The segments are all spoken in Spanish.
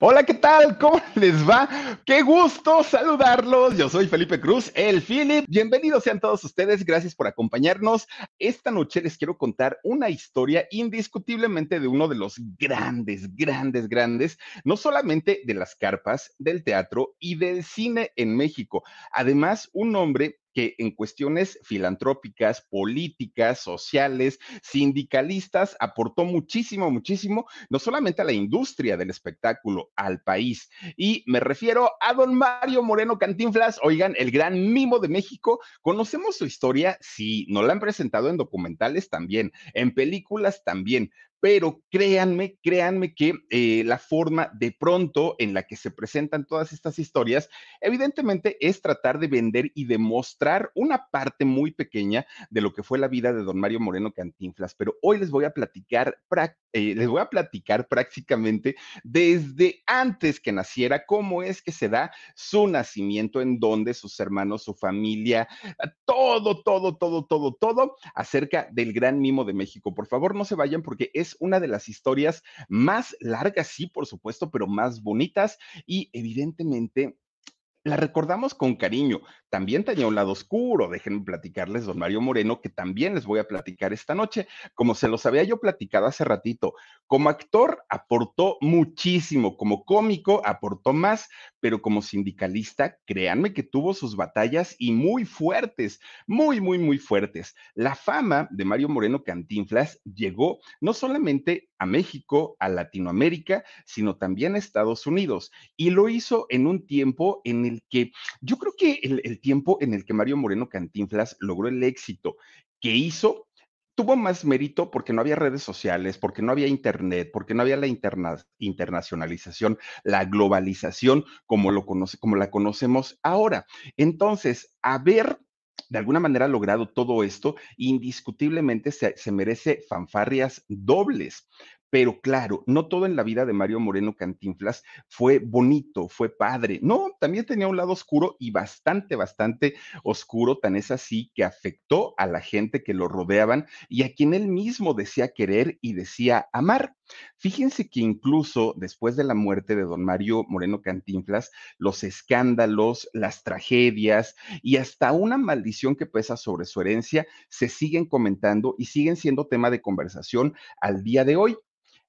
Hola, ¿qué tal? ¿Cómo les va? Qué gusto saludarlos. Yo soy Felipe Cruz, el Philip. Bienvenidos sean todos ustedes. Gracias por acompañarnos. Esta noche les quiero contar una historia indiscutiblemente de uno de los grandes, grandes, grandes, no solamente de las carpas, del teatro y del cine en México. Además, un hombre que en cuestiones filantrópicas, políticas, sociales, sindicalistas, aportó muchísimo, muchísimo, no solamente a la industria del espectáculo, al país. Y me refiero a don Mario Moreno Cantinflas, oigan, el gran mimo de México. Conocemos su historia, sí, nos la han presentado en documentales también, en películas también, pero créanme, créanme que eh, la forma de pronto en la que se presentan todas estas historias, evidentemente es tratar de vender y demostrar una parte muy pequeña de lo que fue la vida de don Mario Moreno Cantinflas, pero hoy les voy a platicar, eh, les voy a platicar prácticamente desde antes que naciera, cómo es que se da su nacimiento, en dónde sus hermanos, su familia, todo, todo, todo, todo, todo acerca del gran mimo de México. Por favor, no se vayan porque es una de las historias más largas, sí, por supuesto, pero más bonitas y evidentemente la recordamos con cariño. También tenía un lado oscuro. Déjenme platicarles, don Mario Moreno, que también les voy a platicar esta noche. Como se los había yo platicado hace ratito, como actor aportó muchísimo, como cómico aportó más, pero como sindicalista, créanme que tuvo sus batallas y muy fuertes, muy, muy, muy fuertes. La fama de Mario Moreno Cantinflas llegó no solamente a México, a Latinoamérica, sino también a Estados Unidos. Y lo hizo en un tiempo en el que yo creo que el, el tiempo en el que Mario Moreno Cantinflas logró el éxito que hizo tuvo más mérito porque no había redes sociales, porque no había internet, porque no había la interna internacionalización, la globalización como, lo conoce, como la conocemos ahora. Entonces, haber de alguna manera logrado todo esto, indiscutiblemente se, se merece fanfarrias dobles. Pero claro, no todo en la vida de Mario Moreno Cantinflas fue bonito, fue padre. No, también tenía un lado oscuro y bastante, bastante oscuro, tan es así que afectó a la gente que lo rodeaban y a quien él mismo decía querer y decía amar. Fíjense que incluso después de la muerte de don Mario Moreno Cantinflas, los escándalos, las tragedias y hasta una maldición que pesa sobre su herencia se siguen comentando y siguen siendo tema de conversación al día de hoy.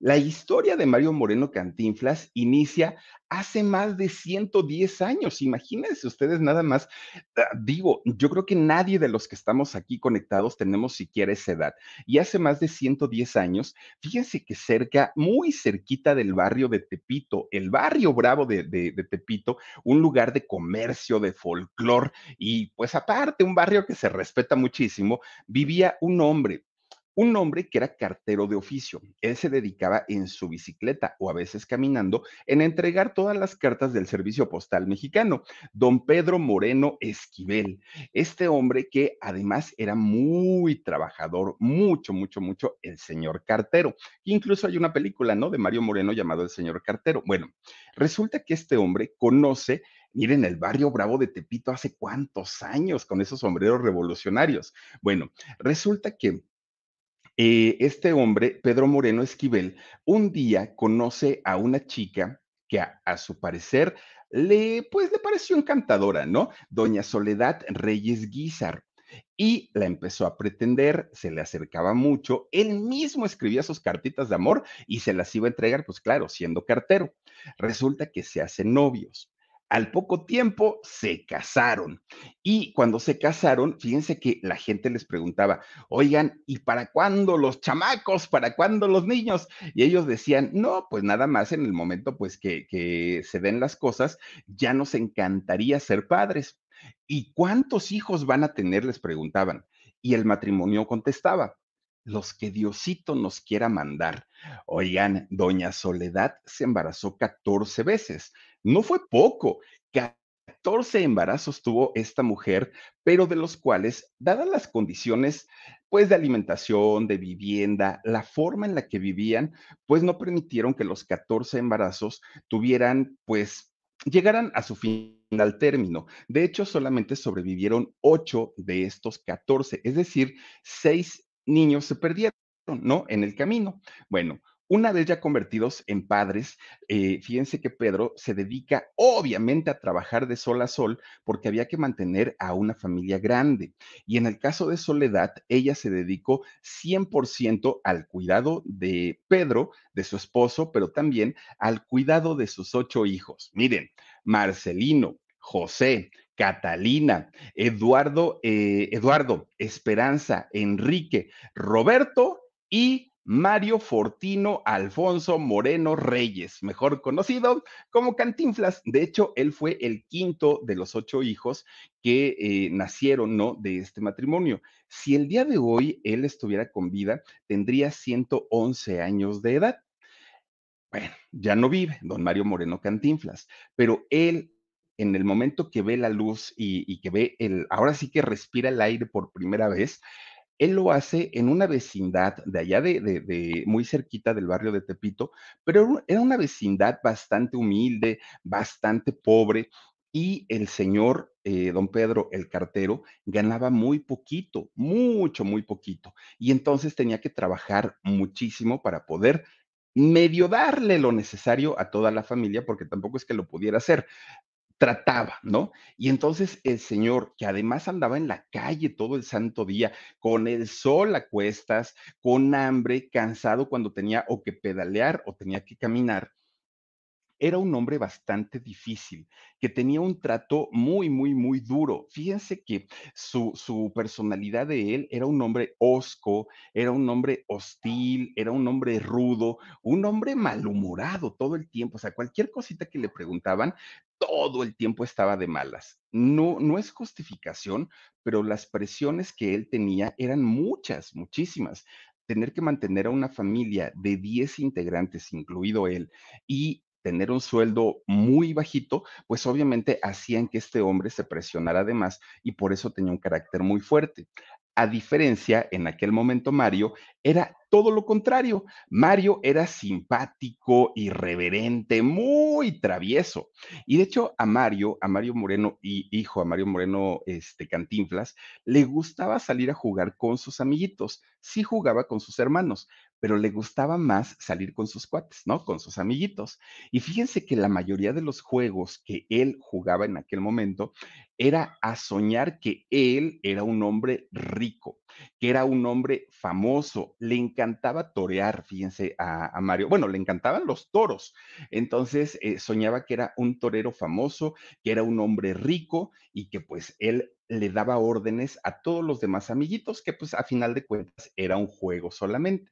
La historia de Mario Moreno Cantinflas inicia hace más de 110 años. Imagínense ustedes nada más. Ah, digo, yo creo que nadie de los que estamos aquí conectados tenemos siquiera esa edad. Y hace más de 110 años, fíjense que cerca, muy cerquita del barrio de Tepito, el barrio bravo de, Tepito, un lugar de comercio, de folclor y pues aparte un barrio que se respeta muchísimo, vivía un hombre un hombre que era cartero de oficio. Él se dedicaba en su bicicleta o a veces caminando en entregar todas las cartas del servicio postal mexicano. Don Pedro Moreno Esquivel, este hombre que además era muy trabajador, mucho, mucho, mucho, el señor cartero. Incluso hay una película, ¿no? De Mario Moreno llamado El señor cartero. Bueno, resulta que este hombre conoce Miren, el barrio Bravo de Tepito hace cuántos años con esos sombreros revolucionarios. Bueno, resulta que eh, este hombre, Pedro Moreno Esquivel, un día conoce a una chica que a, a, su parecer le, pues, le pareció encantadora, ¿no? Doña Soledad Reyes Guizar. Y la empezó a pretender, se le acercaba mucho, él mismo escribía sus cartitas de amor y se las iba a entregar, pues claro, siendo cartero. Resulta que se hacen novios. Al poco tiempo se casaron y cuando se casaron, fíjense que la gente les preguntaba, oigan, ¿y para cuándo los chamacos? ¿Para cuándo los niños? Y ellos decían, no, pues nada más en el momento pues que, que se den las cosas, ya nos encantaría ser padres. ¿Y cuántos hijos van a tener? Les preguntaban. Y el matrimonio contestaba, los que Diosito nos quiera mandar. Oigan, doña Soledad se embarazó 14 veces. No fue poco. 14 embarazos tuvo esta mujer, pero de los cuales, dadas las condiciones, pues de alimentación, de vivienda, la forma en la que vivían, pues no permitieron que los 14 embarazos tuvieran, pues, llegaran a su final término. De hecho, solamente sobrevivieron 8 de estos 14, es decir, 6 niños se perdieron, ¿no? En el camino. Bueno, una vez ya convertidos en padres, eh, fíjense que Pedro se dedica obviamente a trabajar de sol a sol porque había que mantener a una familia grande. Y en el caso de Soledad, ella se dedicó 100% al cuidado de Pedro, de su esposo, pero también al cuidado de sus ocho hijos. Miren, Marcelino, José, Catalina, Eduardo, eh, Eduardo, Esperanza, Enrique, Roberto y Mario Fortino Alfonso Moreno Reyes, mejor conocido como Cantinflas. De hecho, él fue el quinto de los ocho hijos que eh, nacieron, ¿no? De este matrimonio. Si el día de hoy él estuviera con vida, tendría 111 años de edad. Bueno, ya no vive, don Mario Moreno Cantinflas, pero él en el momento que ve la luz y, que ve el, ahora sí que respira el aire por primera vez, él lo hace en una vecindad de allá de, muy cerquita del barrio de Tepito, pero era una vecindad bastante humilde, bastante pobre, y el señor eh, don Pedro, el cartero, ganaba muy poquito, mucho, muy poquito, y entonces tenía que trabajar muchísimo para poder medio darle lo necesario a toda la familia, porque tampoco es que lo pudiera hacer trataba, ¿no? Y entonces el señor, que además andaba en la calle todo el santo día, con el sol a cuestas, con hambre, cansado cuando tenía o que pedalear o tenía que caminar, era un hombre bastante difícil, que tenía un trato muy, muy, muy duro. Fíjense que su, su, personalidad de él era un hombre hosco, era un hombre hostil, era un hombre rudo, un hombre malhumorado todo el tiempo. O sea, cualquier cosita que le preguntaban, todo el tiempo estaba de malas. No, no es justificación, pero las presiones que él tenía eran muchas, muchísimas tener que mantener a una familia de 10 integrantes, incluido él, y tener un sueldo muy bajito, pues obviamente hacían que este hombre se presionara además y por eso tenía un carácter muy fuerte. A diferencia, en aquel momento Mario era todo lo contrario. Mario era simpático, irreverente, muy travieso. Y de hecho a Mario, a Mario Moreno y hijo, a Mario Moreno este, Cantinflas, le gustaba salir a jugar con sus amiguitos. Sí jugaba con sus hermanos, pero le gustaba más salir con sus cuates, ¿no? Con sus amiguitos. Y fíjense que la mayoría de los juegos que él jugaba en aquel momento era a soñar que él era un hombre rico, que era un hombre famoso, le encantaba torear, fíjense a, Mario, bueno, le encantaban los toros, entonces eh, soñaba que era un torero famoso, que era un hombre rico y que pues él le daba órdenes a todos los demás amiguitos, que pues a final de cuentas era un juego solamente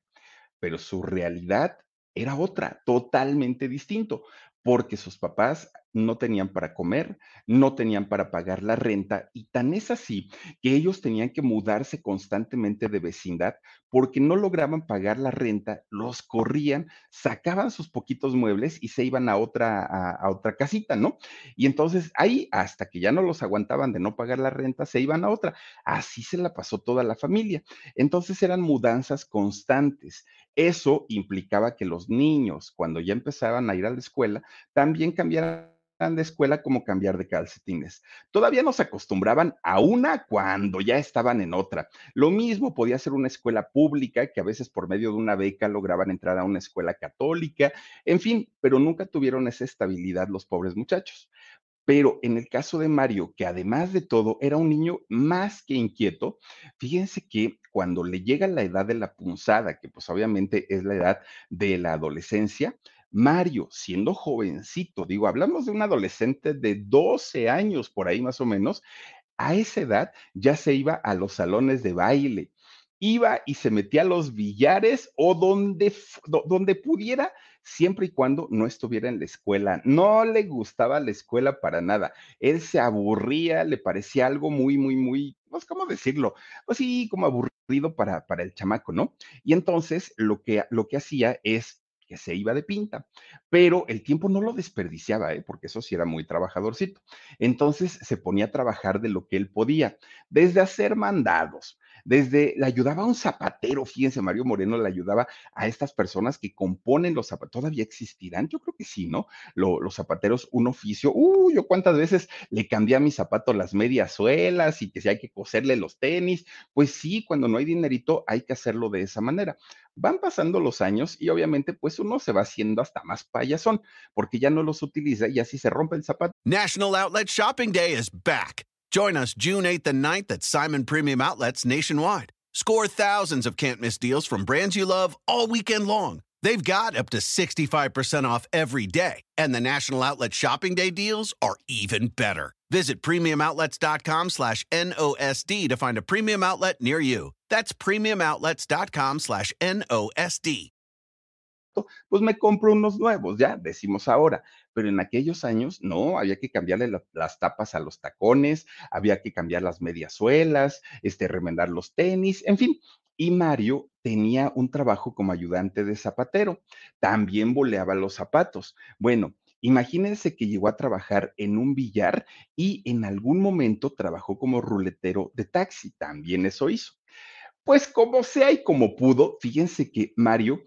pero su realidad era otra, totalmente distinto, porque sus papás no tenían para comer, no tenían para pagar la renta y tan es así que ellos tenían que mudarse constantemente de vecindad porque no lograban pagar la renta, los corrían, sacaban sus poquitos muebles y se iban a otra, a, otra casita, ¿no? Y entonces ahí, hasta que ya no los aguantaban de no pagar la renta, se iban a otra. Así se la pasó toda la familia. Entonces eran mudanzas constantes. Eso implicaba que los niños, cuando ya empezaban a ir a la escuela, también cambiaran de escuela como cambiar de calcetines. Todavía nos acostumbraban a una cuando ya estaban en otra. Lo mismo podía ser una escuela pública que a veces por medio de una beca lograban entrar a una escuela católica, en fin, pero nunca tuvieron esa estabilidad los pobres muchachos. Pero en el caso de Mario, que además de todo era un niño más que inquieto, fíjense que cuando le llega la edad de la punzada, que pues obviamente es la edad de la adolescencia, Mario, siendo jovencito, digo, hablamos de un adolescente de 12 años, por ahí más o menos, a esa edad ya se iba a los salones de baile, iba y se metía a los billares o donde, donde pudiera, siempre y cuando no estuviera en la escuela. No le gustaba la escuela para nada. Él se aburría, le parecía algo muy, muy, muy, pues, ¿cómo decirlo? Pues sí, como aburrido para, para el chamaco, ¿no? Y entonces lo que, lo que hacía es que se iba de pinta, pero el tiempo no lo desperdiciaba, ¿eh? porque eso sí era muy trabajadorcito. Entonces se ponía a trabajar de lo que él podía, desde hacer mandados, desde le ayudaba a un zapatero, fíjense, Mario Moreno le ayudaba a estas personas que componen los zapatos. ¿Todavía existirán? Yo creo que sí, ¿no? los zapateros, un oficio. Uh, yo cuántas veces le cambié a mis zapatos las medias suelas y que si hay que coserle los tenis. Pues sí, cuando no hay dinerito hay que hacerlo de esa manera. Van pasando los años y obviamente pues uno se va haciendo hasta más payasón porque ya no los utiliza y así se rompe el zapato. National Outlet Shopping Day is back. Join us June 8th and 9th at Simon Premium Outlets nationwide. Score thousands of can't miss deals from brands you love all weekend long. They've got up to 65% off every day, and the National Outlet Shopping Day deals are even better. Visit premiumoutlets.com slash NOSD to find a premium outlet near you. That's premiumoutlets.com slash NOSD. Pues me compro unos nuevos, ya decimos ahora. pero en aquellos años no, había que cambiarle las tapas a los tacones, había que cambiar las mediasuelas, este, remendar los tenis, en fin. Y Mario tenía un trabajo como ayudante de zapatero, también boleaba los zapatos. Bueno, Imagínense que llegó a trabajar en un billar y en algún momento trabajó como ruletero de taxi, también eso hizo. Pues como sea y como pudo, fíjense que Mario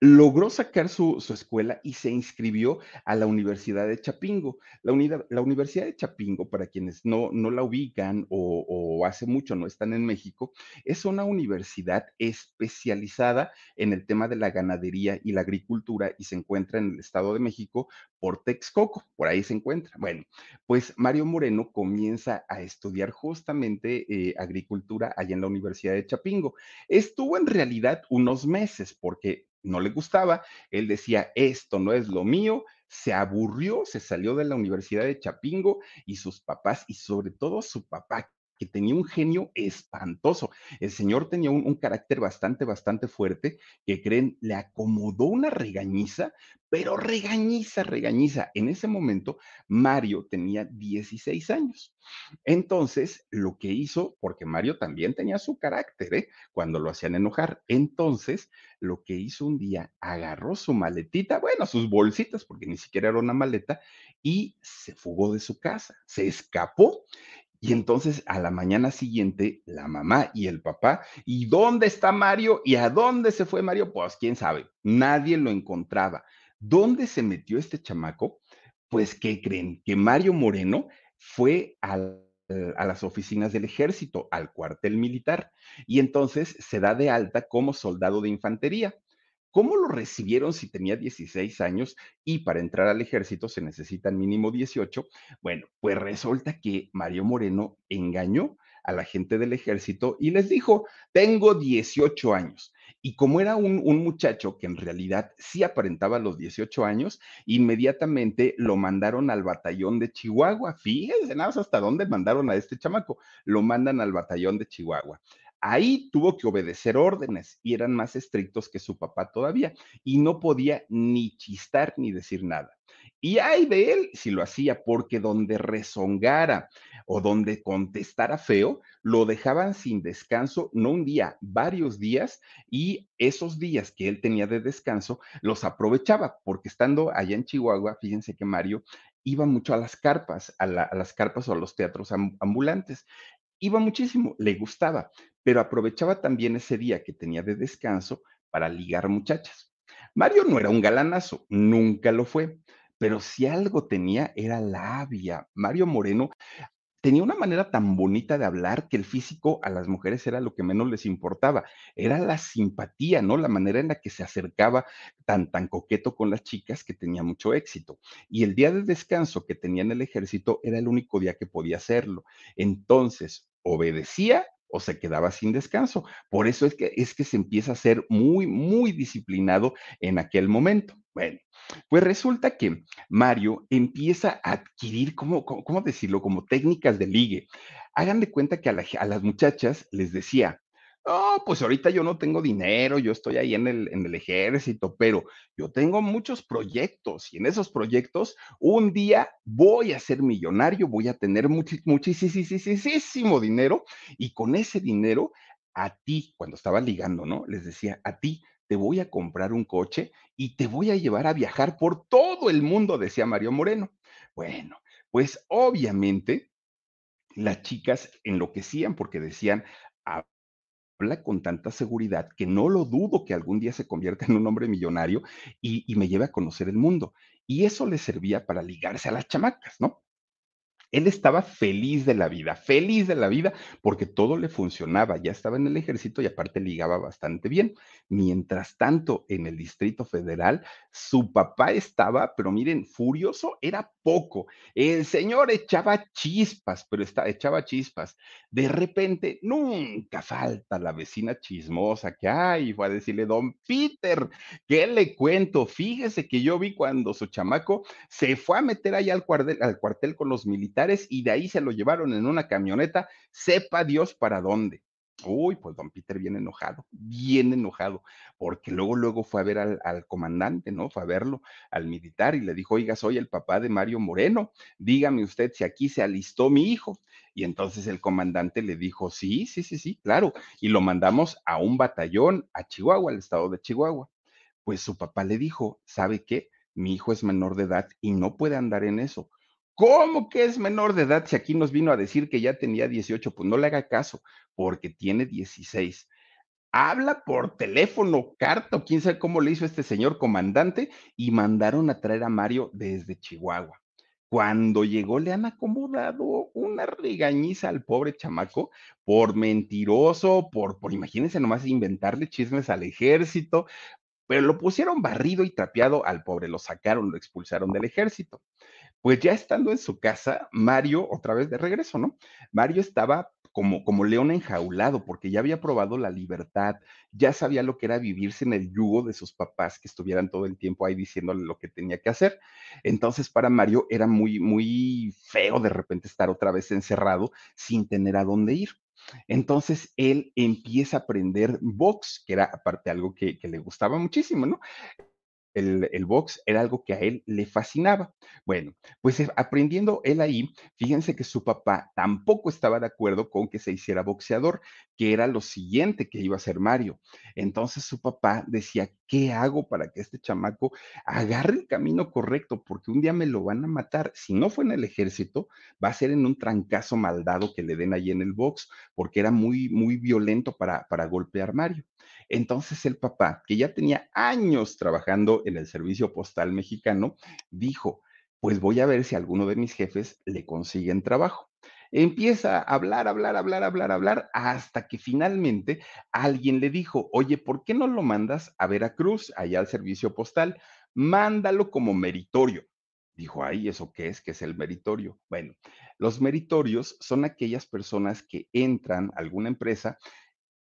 logró sacar su, escuela y se inscribió a la Universidad de Chapingo. La, la Universidad de Chapingo, para quienes no, no la ubican o, o, hace mucho no están en México, es una universidad especializada en el tema de la ganadería y la agricultura y se encuentra en el Estado de México por Texcoco, por ahí se encuentra. Bueno, pues Mario Moreno comienza a estudiar justamente eh, agricultura allá en la Universidad de Chapingo. Estuvo en realidad unos meses porque no le gustaba, él decía, esto no es lo mío, se aburrió, se salió de la Universidad de Chapingo y sus papás, y sobre todo su papá, que tenía un genio espantoso. El señor tenía un, carácter bastante, bastante fuerte, que creen, le acomodó una regañiza, pero regañiza, regañiza. En ese momento, Mario tenía 16 años. Entonces, lo que hizo, porque Mario también tenía su carácter, ¿eh? cuando lo hacían enojar, entonces, lo que hizo un día, agarró su maletita, bueno, sus bolsitas, porque ni siquiera era una maleta, y se fugó de su casa, se escapó y entonces a la mañana siguiente, la mamá y el papá, ¿y dónde está Mario? ¿Y a dónde se fue Mario? Pues quién sabe, nadie lo encontraba. ¿Dónde se metió este chamaco? Pues, ¿qué creen? Que Mario Moreno fue a las oficinas del ejército, al cuartel militar, y entonces se da de alta como soldado de infantería. ¿Cómo lo recibieron si tenía 16 años y para entrar al ejército se necesitan mínimo 18? Bueno, pues resulta que Mario Moreno engañó a la gente del ejército y les dijo, tengo 18 años. Y como era un, muchacho que en realidad sí aparentaba los 18 años, inmediatamente lo mandaron al batallón de Chihuahua. Fíjense, nada más hasta dónde mandaron a este chamaco. Lo mandan al batallón de Chihuahua. Ahí tuvo que obedecer órdenes y eran más estrictos que su papá todavía y no podía ni chistar ni decir nada. Y hay de él si lo hacía, porque donde rezongara o donde contestara feo, lo dejaban sin descanso, no un día, varios días, y esos días que él tenía de descanso los aprovechaba, porque estando allá en Chihuahua, fíjense que Mario iba mucho a las carpas, a, las carpas o a los teatros ambulantes. Iba muchísimo, le gustaba, pero aprovechaba también ese día que tenía de descanso para ligar muchachas. Mario no era un galanazo, nunca lo fue, pero si algo tenía era labia. Mario Moreno tenía una manera tan bonita de hablar que el físico a las mujeres era lo que menos les importaba, era la simpatía, ¿no? La manera en la que se acercaba tan, tan coqueto con las chicas que tenía mucho éxito. Y el día de descanso que tenía en el ejército era el único día que podía hacerlo. Entonces, obedecía o se quedaba sin descanso. Por eso es que, es que se empieza a ser muy, muy disciplinado en aquel momento. Bueno, pues resulta que Mario empieza a adquirir, ¿cómo, cómo, decirlo? Como técnicas de ligue. Hagan de cuenta que a, a las muchachas les decía, Oh, pues ahorita yo no tengo dinero, yo estoy ahí en el, en el ejército, pero yo tengo muchos proyectos y en esos proyectos un día voy a ser millonario, voy a tener muchísimo dinero y con ese dinero a ti, cuando estaba ligando, ¿no? Les decía, a ti te voy a comprar un coche y te voy a llevar a viajar por todo el mundo, decía Mario Moreno. Bueno, pues obviamente las chicas enloquecían porque decían, habla con tanta seguridad que no lo dudo que algún día se convierta en un hombre millonario y, y me lleve a conocer el mundo. Y eso le servía para ligarse a las chamacas, ¿no? Él estaba feliz de la vida, feliz de la vida, porque todo le funcionaba, ya estaba en el ejército y aparte ligaba bastante bien. Mientras tanto, en el Distrito Federal, su papá estaba, pero miren, furioso era poco. El señor echaba chispas, pero estaba, echaba chispas. De repente, nunca falta la vecina chismosa que, ay, fue a decirle, don Peter, ¿qué le cuento? Fíjese que yo vi cuando su chamaco se fue a meter allá al cuartel, al cuartel con los militares y de ahí se lo llevaron en una camioneta, sepa Dios para dónde. Uy, pues don Peter bien enojado, bien enojado, porque luego, luego fue a ver al, al, comandante, ¿no? Fue a verlo, al militar, y le dijo, oiga, soy el papá de Mario Moreno, dígame usted si aquí se alistó mi hijo. Y entonces el comandante le dijo, sí, sí, sí, sí, claro, y lo mandamos a un batallón a Chihuahua, al estado de Chihuahua. Pues su papá le dijo, ¿sabe qué? Mi hijo es menor de edad y no puede andar en eso. ¿Cómo que es menor de edad si aquí nos vino a decir que ya tenía 18? Pues no le haga caso, porque tiene 16. Habla por teléfono, carta, quién sabe cómo le hizo este señor comandante, y mandaron a traer a Mario desde Chihuahua. Cuando llegó le han acomodado una regañiza al pobre chamaco por mentiroso, por, por imagínense nomás inventarle chismes al ejército, pero lo pusieron barrido y trapeado al pobre, lo sacaron, lo expulsaron del ejército. Pues ya estando en su casa, Mario, otra vez de regreso, ¿no? Mario estaba como, como león enjaulado, porque ya había probado la libertad, ya sabía lo que era vivirse en el yugo de sus papás, que estuvieran todo el tiempo ahí diciéndole lo que tenía que hacer. Entonces, para Mario era muy, muy feo de repente estar otra vez encerrado sin tener a dónde ir. Entonces él empieza a aprender box, que era aparte algo que, que le gustaba muchísimo, ¿no? El, box era algo que a él le fascinaba. Bueno, pues eh, aprendiendo él ahí, fíjense que su papá tampoco estaba de acuerdo con que se hiciera boxeador, que era lo siguiente que iba a hacer Mario. Entonces su papá decía, ¿qué hago para que este chamaco agarre el camino correcto? Porque un día me lo van a matar. Si no fue en el ejército, va a ser en un trancazo maldado que le den ahí en el box, porque era muy, muy violento para, para golpear Mario. Entonces el papá, que ya tenía años trabajando en el servicio postal mexicano, dijo, pues voy a ver si alguno de mis jefes le consiguen trabajo. Empieza a hablar, hablar, hablar, hablar, hablar, hasta que finalmente alguien le dijo, oye, ¿por qué no lo mandas a Veracruz, allá al servicio postal? Mándalo como meritorio. Dijo, ay, ¿eso qué es? ¿Qué es el meritorio? Bueno, los meritorios son aquellas personas que entran a alguna empresa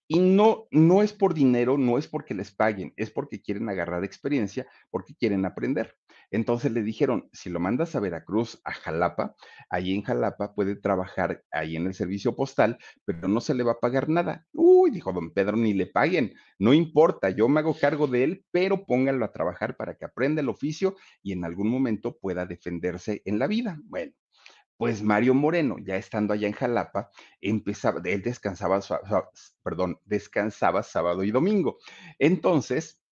y no, no es por dinero, no es porque les paguen, es porque quieren agarrar experiencia, porque quieren aprender. Entonces le dijeron, si lo mandas a Veracruz, a Jalapa, ahí en Jalapa puede trabajar ahí en el servicio postal, pero no se le va a pagar nada. Uy, dijo don Pedro, ni le paguen, no importa, yo me hago cargo de él, pero pónganlo a trabajar para que aprenda el oficio y en algún momento pueda defenderse en la vida. Bueno, pues Mario Moreno, ya estando allá en Jalapa, empezaba, él descansaba, perdón, descansaba sábado y domingo. Entonces,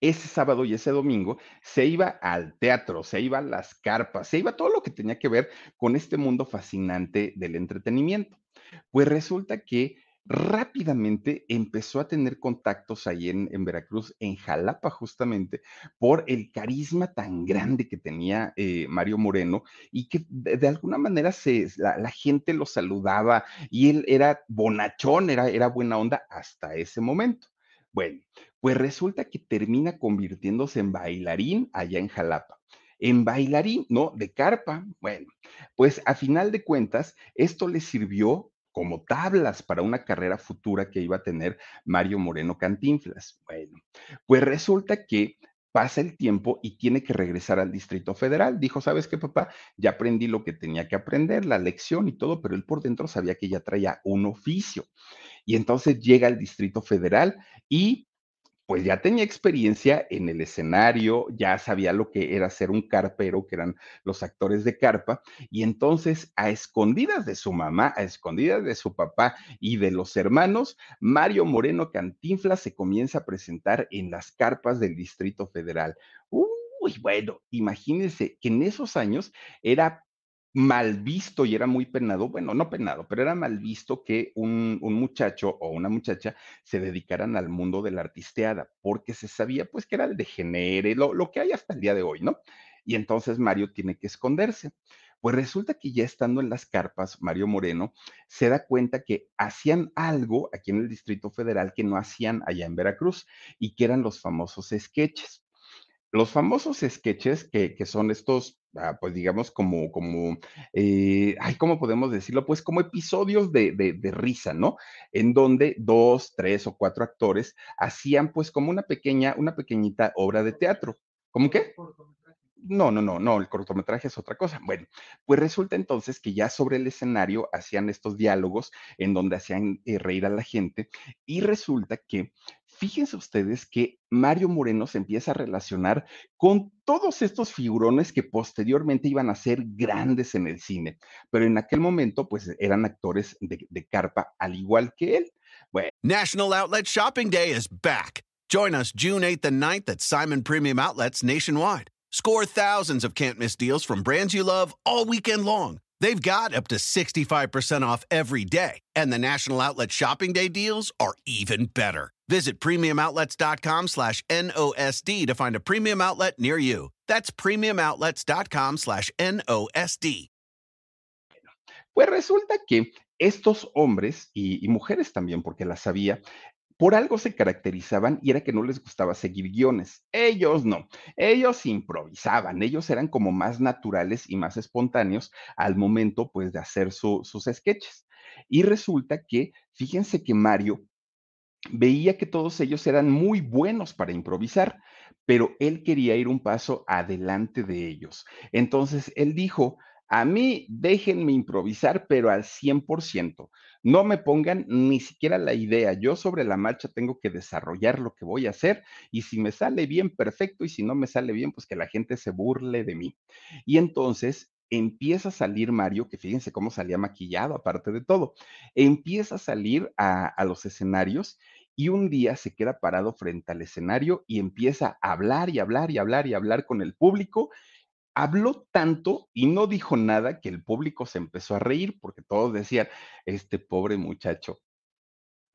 ese sábado y ese domingo se iba al teatro, se iba a las carpas, se iba todo lo que tenía que ver con este mundo fascinante del entretenimiento. Pues resulta que rápidamente empezó a tener contactos ahí en, Veracruz, en Jalapa justamente, por el carisma tan grande que tenía eh, Mario Moreno y que de, alguna manera se, la, gente lo saludaba y él era bonachón, era, era buena onda hasta ese momento. Bueno, pues resulta que termina convirtiéndose en bailarín allá en Jalapa en bailarín, ¿no? De carpa. Bueno, pues a final de cuentas, esto le sirvió como tablas para una carrera futura que iba a tener Mario Moreno Cantinflas. Bueno, pues resulta que pasa el tiempo y tiene que regresar al Distrito Federal. Dijo, ¿sabes qué, papá? Ya aprendí lo que tenía que aprender, la lección y todo, pero él por dentro sabía que ya traía un oficio. Y entonces llega al Distrito Federal y pues ya tenía experiencia en el escenario, ya sabía lo que era ser un carpero, que eran los actores de carpa, y entonces a escondidas de su mamá, a escondidas de su papá y de los hermanos, Mario Moreno Cantinflas se comienza a presentar en las carpas del Distrito Federal. Uy, bueno, imagínense que en esos años era mal visto y era muy penado, bueno, no penado, pero era mal visto que un, muchacho o una muchacha se dedicaran al mundo de la artisteada, porque se sabía pues que era el degenere, lo, lo que hay hasta el día de hoy, ¿no? Y entonces Mario tiene que esconderse. Pues resulta que ya estando en las carpas, Mario Moreno se da cuenta que hacían algo aquí en el Distrito Federal que no hacían allá en Veracruz y que eran los famosos sketches. Los famosos sketches que, que son estos, ah, pues digamos, como, como, eh, ay, ¿cómo podemos decirlo? Pues como episodios de, de, de, risa, ¿no? En donde dos, tres o cuatro actores hacían pues como una pequeña, una pequeñita obra de teatro. ¿Cómo qué? No, no, no, no, el cortometraje es otra cosa. Bueno, pues resulta entonces que ya sobre el escenario hacían estos diálogos en donde hacían eh, reír a la gente y resulta que fíjense ustedes que Mario Moreno se empieza a relacionar con todos estos figurones que posteriormente iban a ser grandes en el cine, pero en aquel momento pues eran actores de, de carpa al igual que él. Bueno. National Outlet Shopping Day is back. Join us June 8th and 9th at Simon Premium Outlets nationwide. Score thousands of can't miss deals from brands you love all weekend long. They've got up to 65% off every day, and the National Outlet Shopping Day deals are even better. Visit premiumoutlets.com slash NOSD to find a premium outlet near you. That's premiumoutlets.com slash NOSD. Pues resulta que estos hombres y, y mujeres también, porque las sabía, por algo se caracterizaban y era que no les gustaba seguir guiones. Ellos no, ellos improvisaban, ellos eran como más naturales y más espontáneos al momento pues de hacer su, sus sketches. Y resulta que, fíjense que Mario veía que todos ellos eran muy buenos para improvisar, pero él quería ir un paso adelante de ellos. Entonces él dijo, a mí déjenme improvisar, pero al 100%. No me pongan ni siquiera la idea. Yo sobre la marcha tengo que desarrollar lo que voy a hacer y si me sale bien, perfecto, y si no me sale bien, pues que la gente se burle de mí. Y entonces empieza a salir Mario, que fíjense cómo salía maquillado, aparte de todo, empieza a salir a, a los escenarios y un día se queda parado frente al escenario y empieza a hablar y hablar y hablar y hablar con el público habló tanto y no dijo nada que el público se empezó a reír porque todos decían, este pobre muchacho.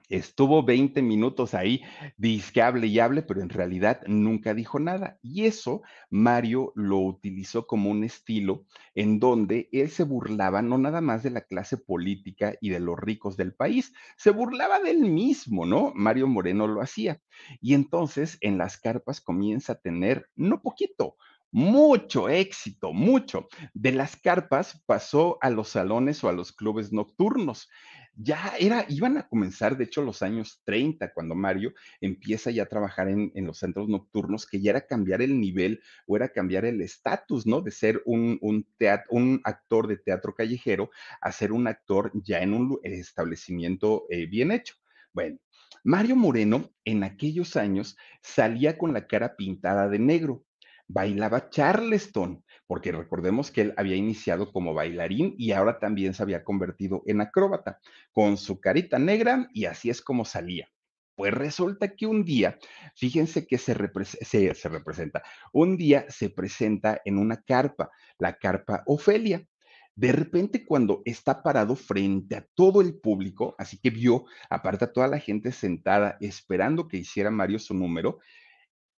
Estuvo 20 minutos ahí, dice que hable y hable, pero en realidad nunca dijo nada. Y eso Mario lo utilizó como un estilo en donde él se burlaba no nada más de la clase política y de los ricos del país, se burlaba de él mismo, ¿no? Mario Moreno lo hacía. Y entonces en las carpas comienza a tener, no poquito, mucho éxito, mucho. De las carpas pasó a los salones o a los clubes nocturnos. Ya era, iban a comenzar, de hecho, los años 30, cuando Mario empieza ya a trabajar en, en los centros nocturnos, que ya era cambiar el nivel o era cambiar el estatus, ¿no? De ser un, un, actor de teatro callejero a ser un actor ya en un establecimiento eh, bien hecho. Bueno, Mario Moreno en aquellos años salía con la cara pintada de negro bailaba Charleston, porque recordemos que él había iniciado como bailarín y ahora también se había convertido en acróbata, con su carita negra y así es como salía. Pues resulta que un día, fíjense que se, se, se representa, un día se presenta en una carpa, la carpa Ofelia. De repente, cuando está parado frente a todo el público, así que vio, aparte a toda la gente sentada esperando que hiciera Mario su número,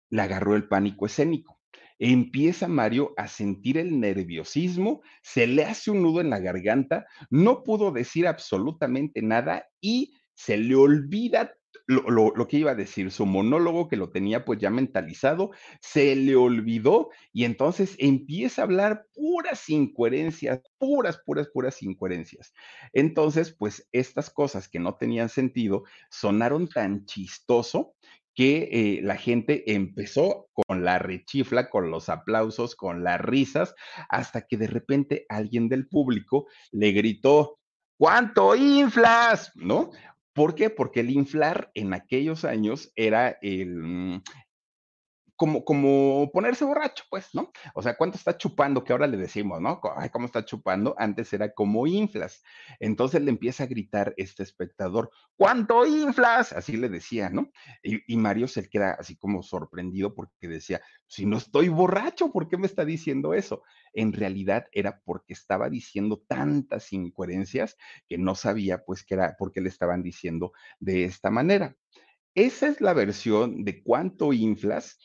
le agarró el pánico escénico empieza Mario a sentir el nerviosismo, se le hace un nudo en la garganta, no pudo decir absolutamente nada y se le olvida lo, que iba a decir, su monólogo que lo tenía pues ya mentalizado, se le olvidó y entonces empieza a hablar puras incoherencias, puras, puras, puras incoherencias. Entonces, pues estas cosas que no tenían sentido sonaron tan chistoso que eh, la gente empezó con la rechifla, con los aplausos, con las risas, hasta que de repente alguien del público le gritó, ¿cuánto inflas? ¿No? ¿Por qué? Porque el inflar en aquellos años era el, mm, como, como ponerse borracho, pues, ¿no? O sea, ¿cuánto está chupando? Que ahora le decimos, ¿no? Ay, ¿cómo está chupando? Antes era como inflas. Entonces le empieza a gritar este espectador, ¿cuánto inflas? Así le decía, ¿no? Y, y Mario se queda así como sorprendido porque decía, si no estoy borracho, ¿por qué me está diciendo eso? En realidad era porque estaba diciendo tantas incoherencias que no sabía, pues, que era porque le estaban diciendo de esta manera. Esa es la versión de cuánto inflas,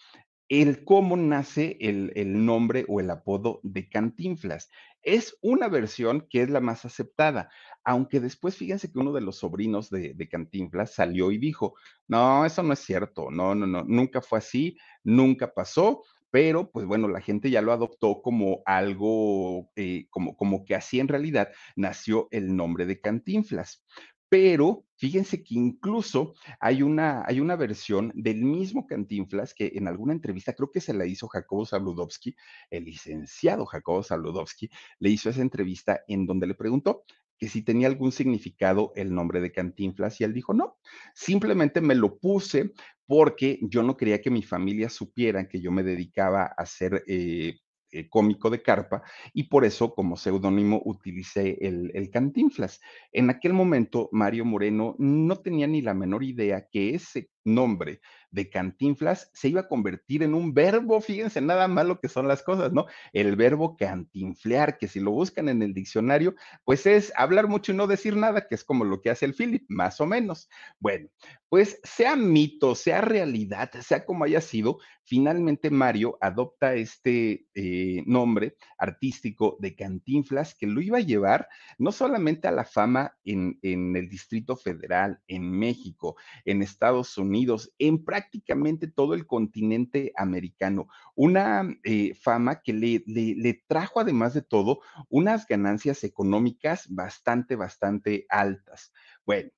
el cómo nace el, el, nombre o el apodo de Cantinflas. Es una versión que es la más aceptada, aunque después fíjense que uno de los sobrinos de, Cantinflas salió y dijo, no, eso no es cierto, no, no, no, nunca fue así, nunca pasó, pero pues bueno, la gente ya lo adoptó como algo, eh, como, como que así en realidad nació el nombre de Cantinflas pero fíjense que incluso hay una, hay una versión del mismo Cantinflas que en alguna entrevista, creo que se la hizo Jacobo Saludowski, el licenciado Jacobo Saludowski, le hizo esa entrevista en donde le preguntó que si tenía algún significado el nombre de Cantinflas y él dijo, no, simplemente me lo puse porque yo no quería que mi familia supiera que yo me dedicaba a hacer eh, eh, cómico de carpa y por eso como seudónimo utilicé el, el, Cantinflas. En aquel momento Mario Moreno no tenía ni la menor idea que ese nombre de Cantinflas se iba a convertir en un verbo, fíjense nada más lo que son las cosas, ¿no? El verbo cantinflear, que si lo buscan en el diccionario, pues es hablar mucho y no decir nada, que es como lo que hace el Philip, más o menos. Bueno, pues sea mito, sea realidad, sea como haya sido, finalmente Mario adopta este eh, nombre artístico de Cantinflas que lo iba a llevar no solamente a la fama en, el Distrito Federal, en México, en Estados Unidos, en prácticamente todo el continente americano. Una eh, fama que le, le, le trajo, además de todo, unas ganancias económicas bastante, bastante altas. Bueno,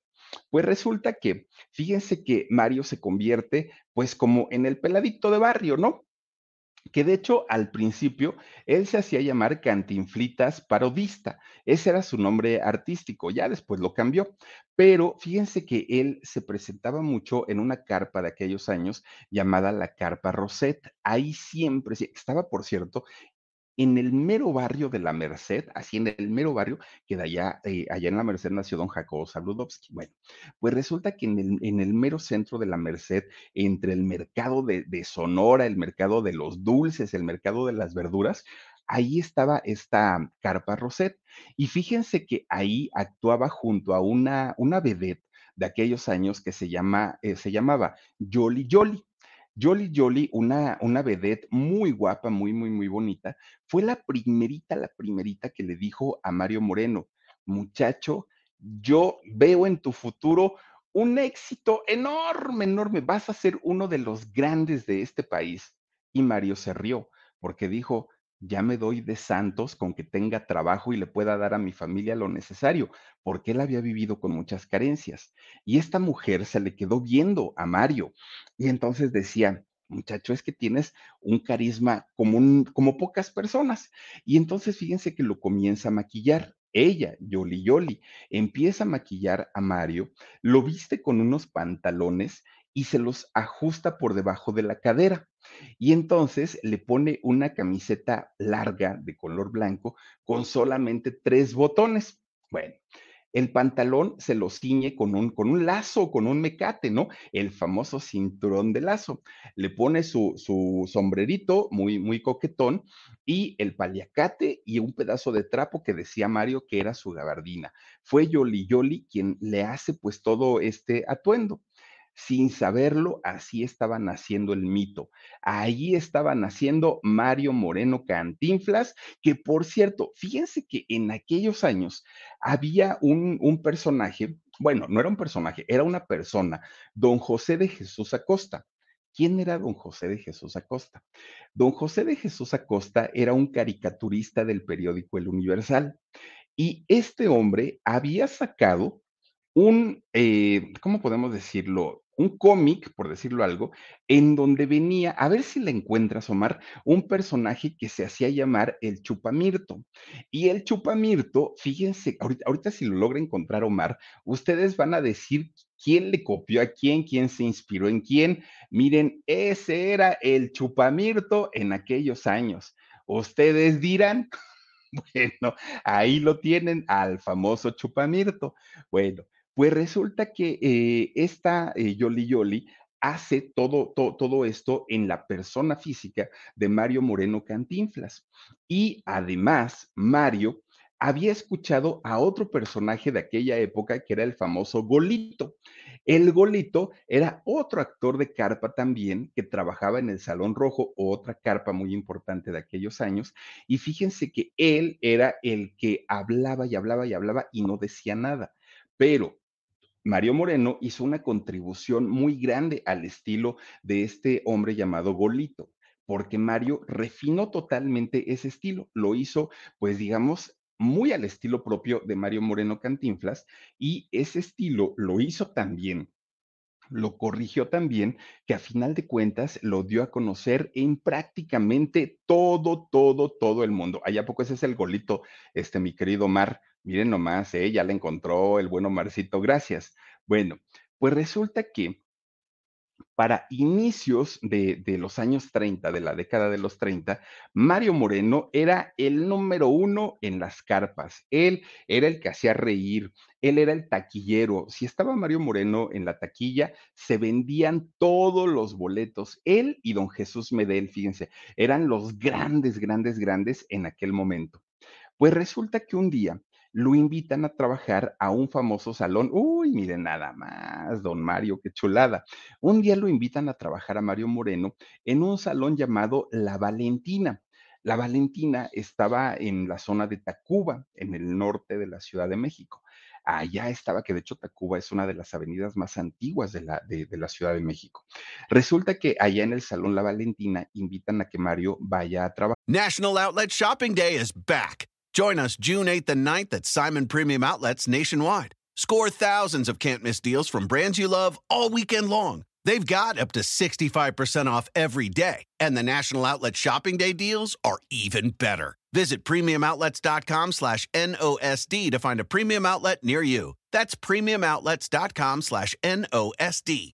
pues resulta que, fíjense que Mario se convierte pues como en el peladito de barrio, ¿no? que de hecho al principio él se hacía llamar Cantinflitas Parodista, ese era su nombre artístico, ya después lo cambió, pero fíjense que él se presentaba mucho en una carpa de aquellos años llamada la Carpa Rosette, ahí siempre, estaba por cierto en el mero barrio de la Merced, así en el mero barrio, que de allá, eh, allá en la Merced nació don Jacobo Saludowski. Bueno, pues resulta que en el, en el mero centro de la Merced, entre el mercado de, de, Sonora, el mercado de los dulces, el mercado de las verduras, ahí estaba esta carpa Roset. Y fíjense que ahí actuaba junto a una, una vedette de aquellos años que se, llama, eh, se llamaba Jolly Jolly. Jolly Jolly, una, una vedette muy guapa, muy, muy, muy bonita, fue la primerita, la primerita que le dijo a Mario Moreno, muchacho, yo veo en tu futuro un éxito enorme, enorme, vas a ser uno de los grandes de este país. Y Mario se rió porque dijo, ya me doy de santos con que tenga trabajo y le pueda dar a mi familia lo necesario, porque él había vivido con muchas carencias. Y esta mujer se le quedó viendo a Mario y entonces decía, muchacho, es que tienes un carisma como, como pocas personas. Y entonces fíjense que lo comienza a maquillar. Ella, Yoli Yoli, empieza a maquillar a Mario, lo viste con unos pantalones y se los ajusta por debajo de la cadera. Y entonces le pone una camiseta larga de color blanco con solamente tres botones. Bueno, el pantalón se lo ciñe con un, con un lazo, con un mecate, ¿no? El famoso cinturón de lazo. Le pone su, su sombrerito muy, muy coquetón y el paliacate y un pedazo de trapo que decía Mario que era su gabardina. Fue Yoli Yoli quien le hace pues todo este atuendo sin saberlo, así estaba naciendo el mito. Ahí estaba naciendo Mario Moreno Cantinflas, que por cierto, fíjense que en aquellos años había un, personaje bueno, no era un personaje, era una persona, don José de Jesús Acosta. ¿Quién era don José de Jesús Acosta? Don José de Jesús Acosta era un caricaturista del periódico El Universal y este hombre había sacado un, eh, ¿cómo podemos decirlo? Un cómic, por decirlo algo, en donde venía, a ver si le encuentras, Omar, un personaje que se hacía llamar el Chupamirto. Y el Chupamirto, fíjense, ahorita, si lo logra encontrar, Omar, ustedes van a decir quién le copió a quién, quién se inspiró en quién. Miren, ese era el Chupamirto en aquellos años. Ustedes dirán, bueno, ahí lo tienen al famoso Chupamirto. Bueno, pues resulta que eh, esta eh, Yoli Yoli hace todo, todo esto en la persona física de Mario Moreno Cantinflas. Y además, Mario había escuchado a otro personaje de aquella época que era el famoso Golito. El Golito era otro actor de carpa también que trabajaba en el Salón Rojo, otra carpa muy importante de aquellos años. Y fíjense que él era el que hablaba y hablaba y hablaba y no decía nada. Pero Mario Moreno hizo una contribución muy grande al estilo de este hombre llamado Golito, porque Mario refinó totalmente ese estilo, lo hizo, pues digamos, muy al estilo propio de Mario Moreno Cantinflas y ese estilo lo hizo también lo corrigió también, que a final de cuentas lo dio a conocer en prácticamente todo, todo, todo el mundo. Allá poco ese es el golito, este, mi querido Mar. Miren nomás, ¿eh? ya la encontró el bueno Marcito, gracias. Bueno, pues resulta que para inicios de, de, los años 30, de la década de los 30, Mario Moreno era el número uno en las carpas. Él era el que hacía reír, él era el taquillero. Si estaba Mario Moreno en la taquilla, se vendían todos los boletos. Él y don Jesús Medel, fíjense, eran los grandes, grandes, grandes en aquel momento. Pues resulta que un día lo invitan a trabajar a un famoso salón. Uy, miren nada más, don Mario, qué chulada. Un día lo invitan a trabajar a Mario Moreno en un salón llamado La Valentina. La Valentina estaba en la zona de Tacuba, en el norte de la Ciudad de México. Allá estaba, que de hecho Tacuba es una de las avenidas más antiguas de la, de, de la Ciudad de México. Resulta que allá en el Salón La Valentina invitan a que Mario vaya a trabajar. National Outlet Shopping Day is back. Join us June 8th and 9th at Simon Premium Outlets nationwide. Score thousands of can't miss deals from brands you love all weekend long. They've got up to 65% off every day, and the National Outlet Shopping Day deals are even better. Visit premiumoutlets.com slash NOSD to find a premium outlet near you. That's premiumoutlets.com slash NOSD.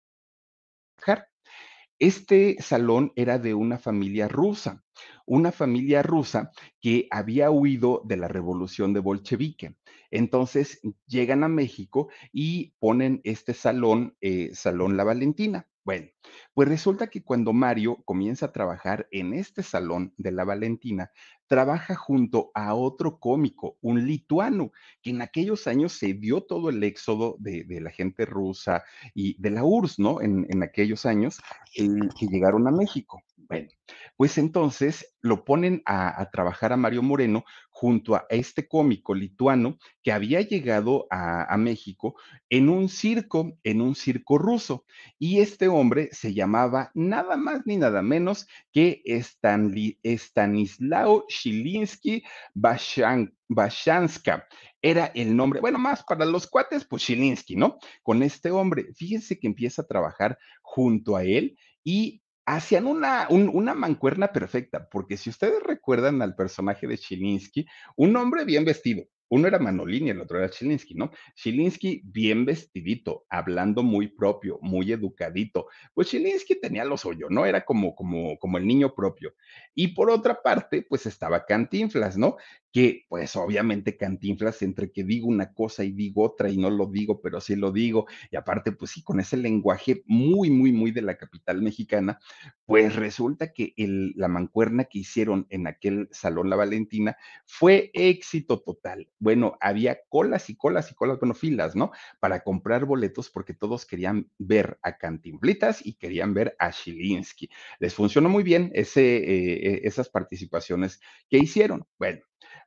Este salón era de una familia rusa, una familia rusa que había huido de la revolución de bolchevique. Entonces llegan a México y ponen este salón, eh, Salón La Valentina. Bueno, pues resulta que cuando Mario comienza a trabajar en este salón de la Valentina, trabaja junto a otro cómico, un lituano, que en aquellos años se dio todo el éxodo de, la gente rusa y de la URSS, ¿no? En, aquellos años eh, que llegaron a México. Bueno, pues entonces lo ponen a, trabajar a Mario Moreno junto a este cómico lituano que había llegado a, a, México en un circo, en un circo ruso. Y este hombre se llamaba nada más ni nada menos que Stanley, Stanislao Shilinsky Bashan, Bashanska. Era el nombre, bueno, más para los cuates, pues Shilinsky, ¿no? Con este hombre. Fíjense que empieza a trabajar junto a él y hacían una, un, una mancuerna perfecta, porque si ustedes recuerdan al personaje de Chilinsky, un hombre bien vestido, uno era Manolini, el otro era Chilinsky, ¿no? Chilinsky bien vestidito, hablando muy propio, muy educadito. Pues Chilinsky tenía lo suyo, ¿no? Era como, como, como el niño propio. Y por otra parte, pues estaba Cantinflas, ¿no? Que pues obviamente Cantinflas entre que digo una cosa y digo otra y no lo digo, pero sí lo digo. Y aparte, pues sí, con ese lenguaje muy, muy, muy de la capital mexicana, pues resulta que la mancuerna que hicieron en aquel Salón La Valentina fue éxito total bueno, había colas y colas y colas, bueno, filas, ¿no? Para comprar boletos porque todos querían ver a Cantimplitas y querían ver a Shilinsky. Les funcionó muy bien ese, eh, esas participaciones que hicieron. Bueno,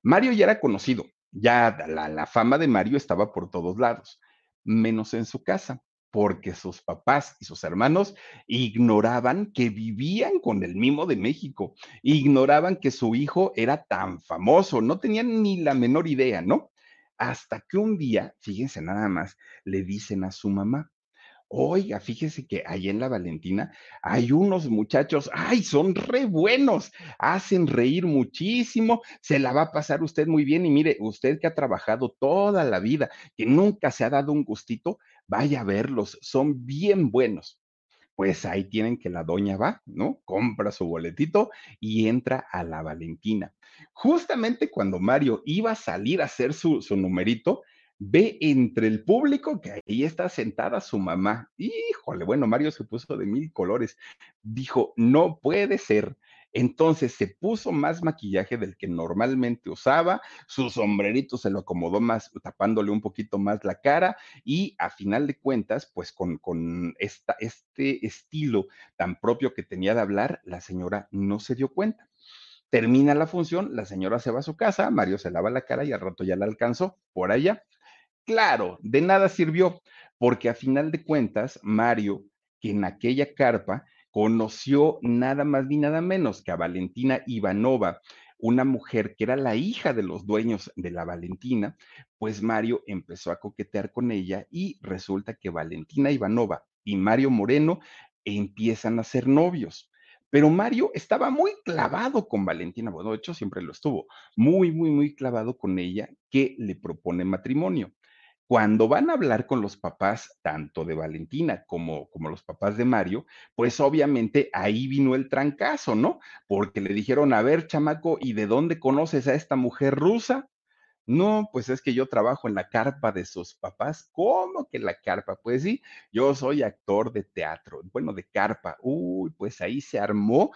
Mario ya era conocido, ya la, la fama de Mario estaba por todos lados. menos en su casa, porque sus papás y sus hermanos ignoraban que vivían con el mimo de México, ignoraban que su hijo era tan famoso, no tenían ni la menor idea, ¿no? Hasta que un día, fíjense nada más, le dicen a su mamá, Oiga, fíjese que ahí en la Valentina hay unos muchachos, ay, son re buenos, hacen reír muchísimo, se la va a pasar usted muy bien y mire, usted que ha trabajado toda la vida, que nunca se ha dado un gustito, vaya a verlos, son bien buenos. Pues ahí tienen que la doña va, ¿no? Compra su boletito y entra a la Valentina. Justamente cuando Mario iba a salir a hacer su, su numerito, ve entre el público que ahí está sentada su mamá. Híjole, bueno, Mario se puso de mil colores. Dijo, no puede ser. Entonces se puso más maquillaje del que normalmente usaba, su sombrerito se lo acomodó más, tapándole un poquito más la cara y a final de cuentas, pues con, con esta, este estilo tan propio que tenía de hablar, la señora no se dio cuenta. Termina la función, la señora se va a su casa, Mario se lava la cara y al rato ya la alcanzó por allá. Claro, de nada sirvió, porque a final de cuentas, Mario, que en aquella carpa conoció nada más ni nada menos que a Valentina Ivanova, una mujer que era la hija de los dueños de la Valentina, pues Mario empezó a coquetear con ella y resulta que Valentina Ivanova y Mario Moreno empiezan a ser novios. Pero Mario estaba muy clavado con Valentina, bueno, de hecho siempre lo estuvo, muy, muy, muy clavado con ella, que le propone matrimonio. Cuando van a hablar con los papás, tanto de Valentina como, como los papás de Mario, pues obviamente ahí vino el trancazo, ¿no? Porque le dijeron, a ver, chamaco, ¿y de dónde conoces a esta mujer rusa? No, pues es que yo trabajo en la carpa de sus papás. ¿Cómo que la carpa? Pues sí, yo soy actor de teatro, bueno, de carpa. Uy, pues ahí se armó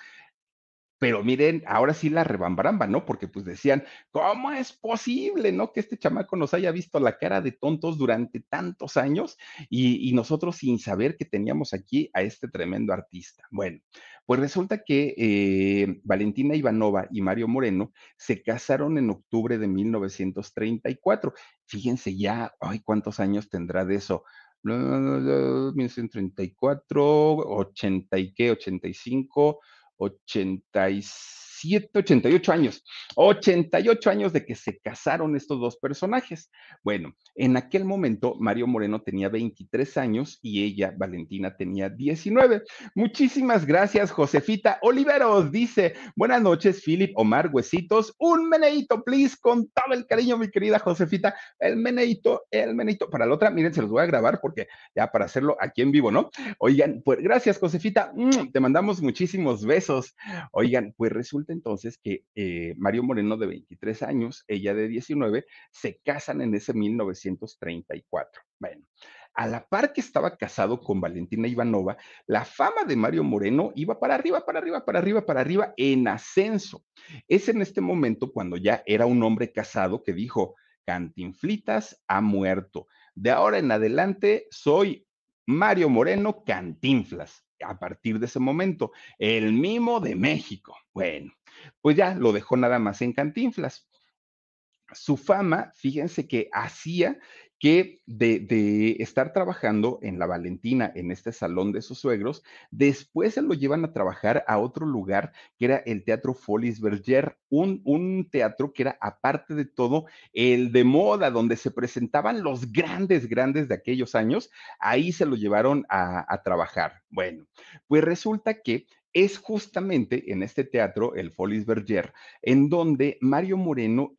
pero miren, ahora sí la rebambaramba, ¿no? Porque pues decían, ¿cómo es posible, no? Que este chamaco nos haya visto la cara de tontos durante tantos años y, nosotros sin saber que teníamos aquí a este tremendo artista. Bueno, pues resulta que eh, Valentina Ivanova y Mario Moreno se casaron en octubre de 1934. Fíjense ya, ay, ¿cuántos años tendrá de eso? 1934, 80 y qué, 85. 87, 88 años. 88 años de que se casaron estos dos personajes. Bueno, en aquel momento Mario Moreno tenía 23 años y ella, Valentina, tenía 19. Muchísimas gracias, Josefita Oliveros. Dice, buenas noches, Philip, Omar, Huesitos. Un meneito, please, con todo el cariño, mi querida Josefita. El meneito, el meneito. Para la otra, miren, se los voy a grabar porque ya para hacerlo aquí en vivo, ¿no? Oigan, pues gracias, Josefita. Te mandamos muchísimos besos Oigan, pues resulta entonces que eh, Mario Moreno de 23 años, ella de 19, se casan en ese 1934. Bueno, a la par que estaba casado con Valentina Ivanova, la fama de Mario Moreno iba para arriba, para arriba, para arriba, para arriba, en ascenso. Es en este momento cuando ya era un hombre casado que dijo, Cantinflitas ha muerto. De ahora en adelante soy Mario Moreno Cantinflas a partir de ese momento, el mimo de México. Bueno, pues ya lo dejó nada más en Cantinflas. Su fama, fíjense que hacía que de, estar trabajando en la Valentina, en este salón de sus suegros, después se lo llevan a trabajar a otro lugar que era el Teatro Folies Berger, un, un teatro que era aparte de todo el de moda, donde se presentaban los grandes, grandes de aquellos años, ahí se lo llevaron a, a trabajar. Bueno, pues resulta que es justamente en este teatro, el Folies Berger, en donde Mario Moreno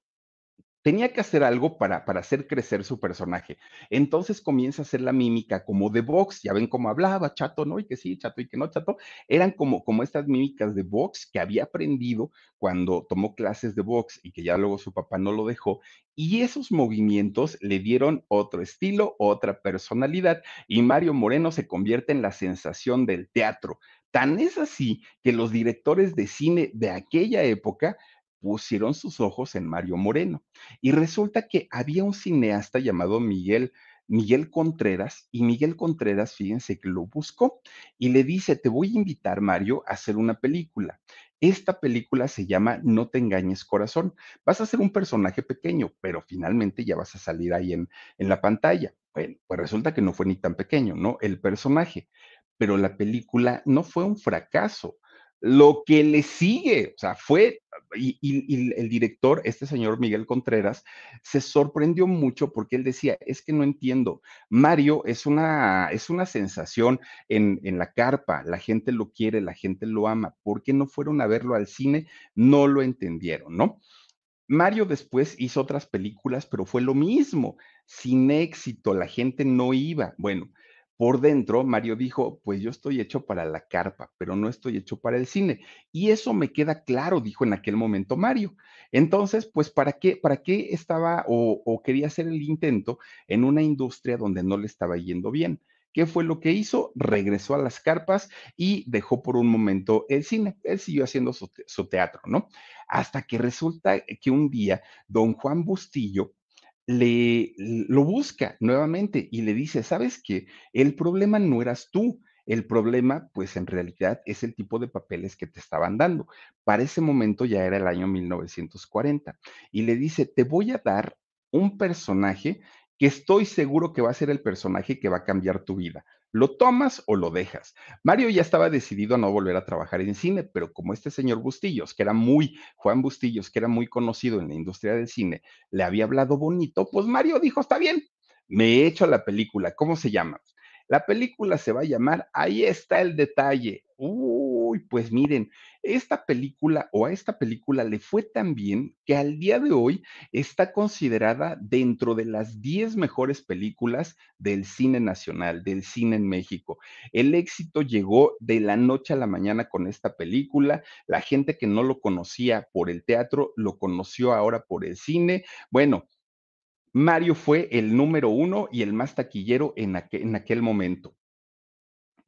tenía que hacer algo para, para hacer crecer su personaje. Entonces comienza a hacer la mímica como de box, ya ven cómo hablaba, chato, ¿no? Y que sí, chato y que no, chato. Eran como, como estas mímicas de box que había aprendido cuando tomó clases de box y que ya luego su papá no lo dejó. Y esos movimientos le dieron otro estilo, otra personalidad. Y Mario Moreno se convierte en la sensación del teatro. Tan es así que los directores de cine de aquella época pusieron sus ojos en Mario Moreno. Y resulta que había un cineasta llamado Miguel, Miguel Contreras, y Miguel Contreras, fíjense que lo buscó y le dice, te voy a invitar, Mario, a hacer una película. Esta película se llama No te engañes corazón. Vas a ser un personaje pequeño, pero finalmente ya vas a salir ahí en, en la pantalla. Bueno, pues resulta que no fue ni tan pequeño, ¿no? El personaje, pero la película no fue un fracaso. Lo que le sigue, o sea, fue, y, el director, este señor Miguel Contreras, se sorprendió mucho porque él decía, es que no entiendo, Mario es una, es una sensación en, en la carpa, la gente lo quiere, la gente lo ama, ¿por qué no fueron a verlo al cine? No lo entendieron, ¿no? Mario después hizo otras películas, pero fue lo mismo, sin éxito, la gente no iba. Bueno, por dentro, Mario dijo, pues yo estoy hecho para la carpa, pero no estoy hecho para el cine. Y eso me queda claro, dijo en aquel momento Mario. Entonces, pues, ¿para qué, para qué estaba o, quería hacer el intento en una industria donde no le estaba yendo bien? ¿Qué fue lo que hizo? Regresó a las carpas y dejó por un momento el cine. Él siguió haciendo su teatro, ¿no? hasta que resulta que un día don Juan Bustillo le lo busca nuevamente y le dice, ¿sabes qué? El problema no eras tú, el problema, pues en realidad es el tipo de papeles que te estaban dando. Para ese momento ya era el año 1940 y le dice, te voy a dar un personaje que estoy seguro que va a ser el personaje que va a cambiar tu vida. ¿Lo tomas o lo dejas? Mario ya estaba decidido a no volver a trabajar en cine, pero como este señor Bustillos, que era muy, Juan Bustillos, que era muy conocido en la industria del cine, le había hablado bonito, pues Mario dijo, está bien, me he hecho la película. ¿Cómo se llama? La película se va a llamar Ahí está el detalle. Uy, pues miren, esta película o a esta película le fue tan bien que al día de hoy está considerada dentro de las 10 mejores películas del cine nacional, del cine en México. El éxito llegó de la noche a la mañana con esta película. La gente que no lo conocía por el teatro lo conoció ahora por el cine. Bueno, Mario fue el número uno y el más taquillero en, en aquel momento.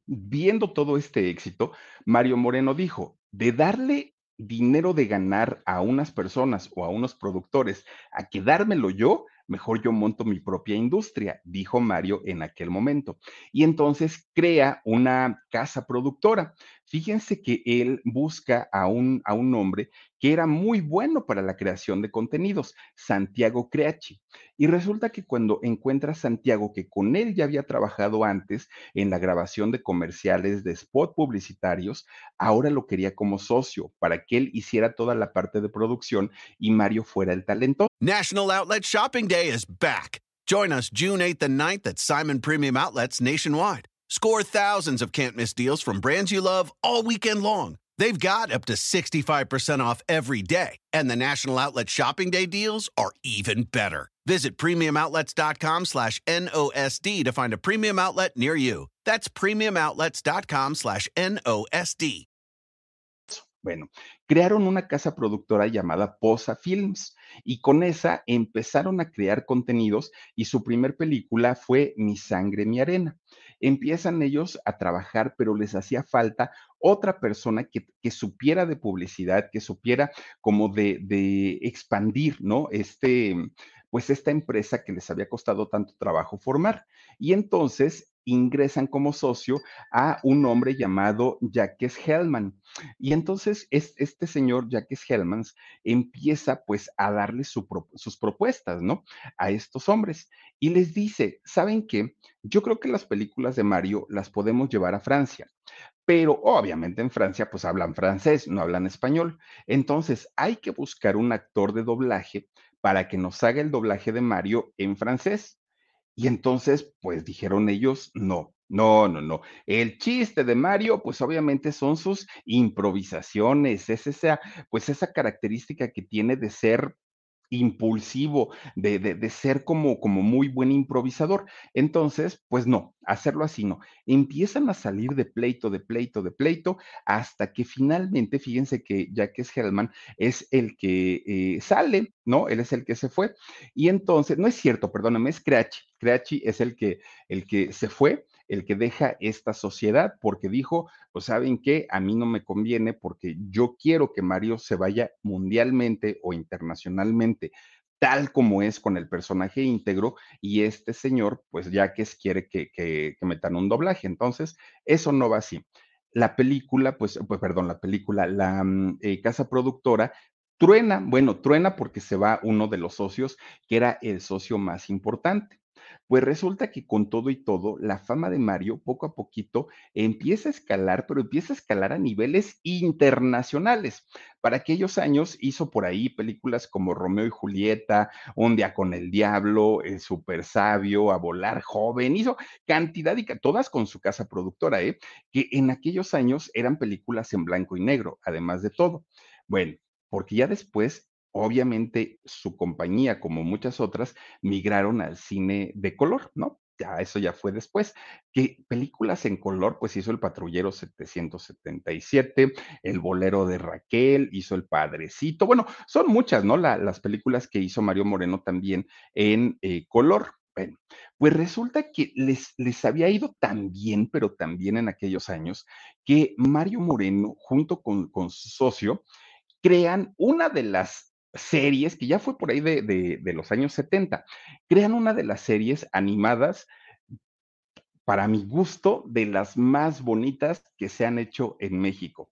Viendo todo este éxito, Mario Moreno dijo, de darle dinero de ganar a unas personas o a unos productores a quedármelo yo, mejor yo monto mi propia industria, dijo Mario en aquel momento. Y entonces crea una casa productora. Fíjense que él busca a un, a un hombre que era muy bueno para la creación de contenidos, Santiago Creachi. Y resulta que cuando encuentra a Santiago, que con él ya había trabajado antes en la grabación de comerciales, de spot publicitarios, ahora lo quería como socio para que él hiciera toda la parte de producción y Mario fuera el talento. National Outlet Shopping Day is back. Join us June 8th and 9th at Simon Premium Outlets nationwide. Score thousands of can't miss deals from brands you love all weekend long. They've got up to 65% off every day, and the National Outlet Shopping Day deals are even better. Visit premiumoutlets.com slash NOSD to find a premium outlet near you. That's premiumoutlets.com slash NOSD. Bueno, crearon una casa productora llamada Posa Films y con esa empezaron a crear contenidos y su primer película fue Mi sangre, mi arena. Empiezan ellos a trabajar, pero les hacía falta otra persona que, supiera de publicidad, que supiera como de, de expandir, ¿no? Este, pues esta empresa que les había costado tanto trabajo formar. Y entonces ingresan como socio a un hombre llamado Jacques Hellman. Y entonces es, este señor Jacques Hellmans empieza pues a darle sus propuestas, ¿no? A estos hombres. Y les dice, ¿saben qué? Yo creo que las películas de Mario las podemos llevar a Francia pero obviamente en Francia pues hablan francés, no hablan español. Entonces hay que buscar un actor de doblaje para que nos haga el doblaje de Mario en francés. Y entonces, pues dijeron ellos, no, no, no, no. El chiste de Mario, pues obviamente son sus improvisaciones, es esa, pues esa característica que tiene de ser impulsivo, de, de, de ser como, como muy buen improvisador. Entonces, pues no, hacerlo así no. Empiezan a salir de pleito, de pleito, de pleito, hasta que finalmente, fíjense que Jacques Hellman es el que eh, sale, ¿no? Él es el que se fue. Y entonces, no es cierto, perdóname, es Creachi. Creachi es el que, el que se fue, el que deja esta sociedad, porque dijo, pues saben qué, a mí no me conviene porque yo quiero que Mario se vaya mundialmente o internacionalmente tal como es con el personaje íntegro y este señor, pues ya que quiere que, que, que metan un doblaje. Entonces, eso no va así. La película, pues, pues perdón, la película, la mm, eh, casa productora truena, bueno, truena porque se va uno de los socios que era el socio más importante. Pues resulta que con todo y todo, la fama de Mario poco a poquito empieza a escalar, pero empieza a escalar a niveles internacionales. Para aquellos años hizo por ahí películas como Romeo y Julieta, Un día con el diablo, El super sabio, A volar joven, hizo cantidad y todas con su casa productora, ¿eh? que en aquellos años eran películas en blanco y negro, además de todo. Bueno, porque ya después obviamente su compañía, como muchas otras, migraron al cine de color, ¿no? Ya eso ya fue después. Que películas en color, pues hizo El Patrullero 777, El Bolero de Raquel, hizo El Padrecito. Bueno, son muchas, ¿no? las películas que hizo Mario Moreno también en eh, color. Pues resulta que les, les había ido tan bien, pero también en aquellos años, que Mario Moreno, junto con, con su socio, crean una de las series, que ya fue por ahí de, de, los años 70, crean una de las series animadas, para mi gusto, de las más bonitas que se han hecho en México.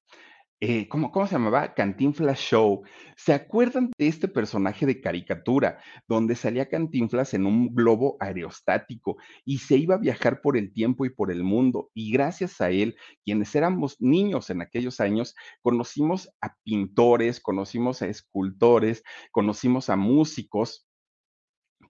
Eh, ¿cómo, ¿cómo, se llamaba? Cantinflas Show. ¿Se acuerdan de este personaje de caricatura donde salía Cantinflas en un globo aerostático y se iba a viajar por el tiempo y por el mundo? Y gracias a él, quienes éramos niños en aquellos años, conocimos a pintores, conocimos a escultores, conocimos a músicos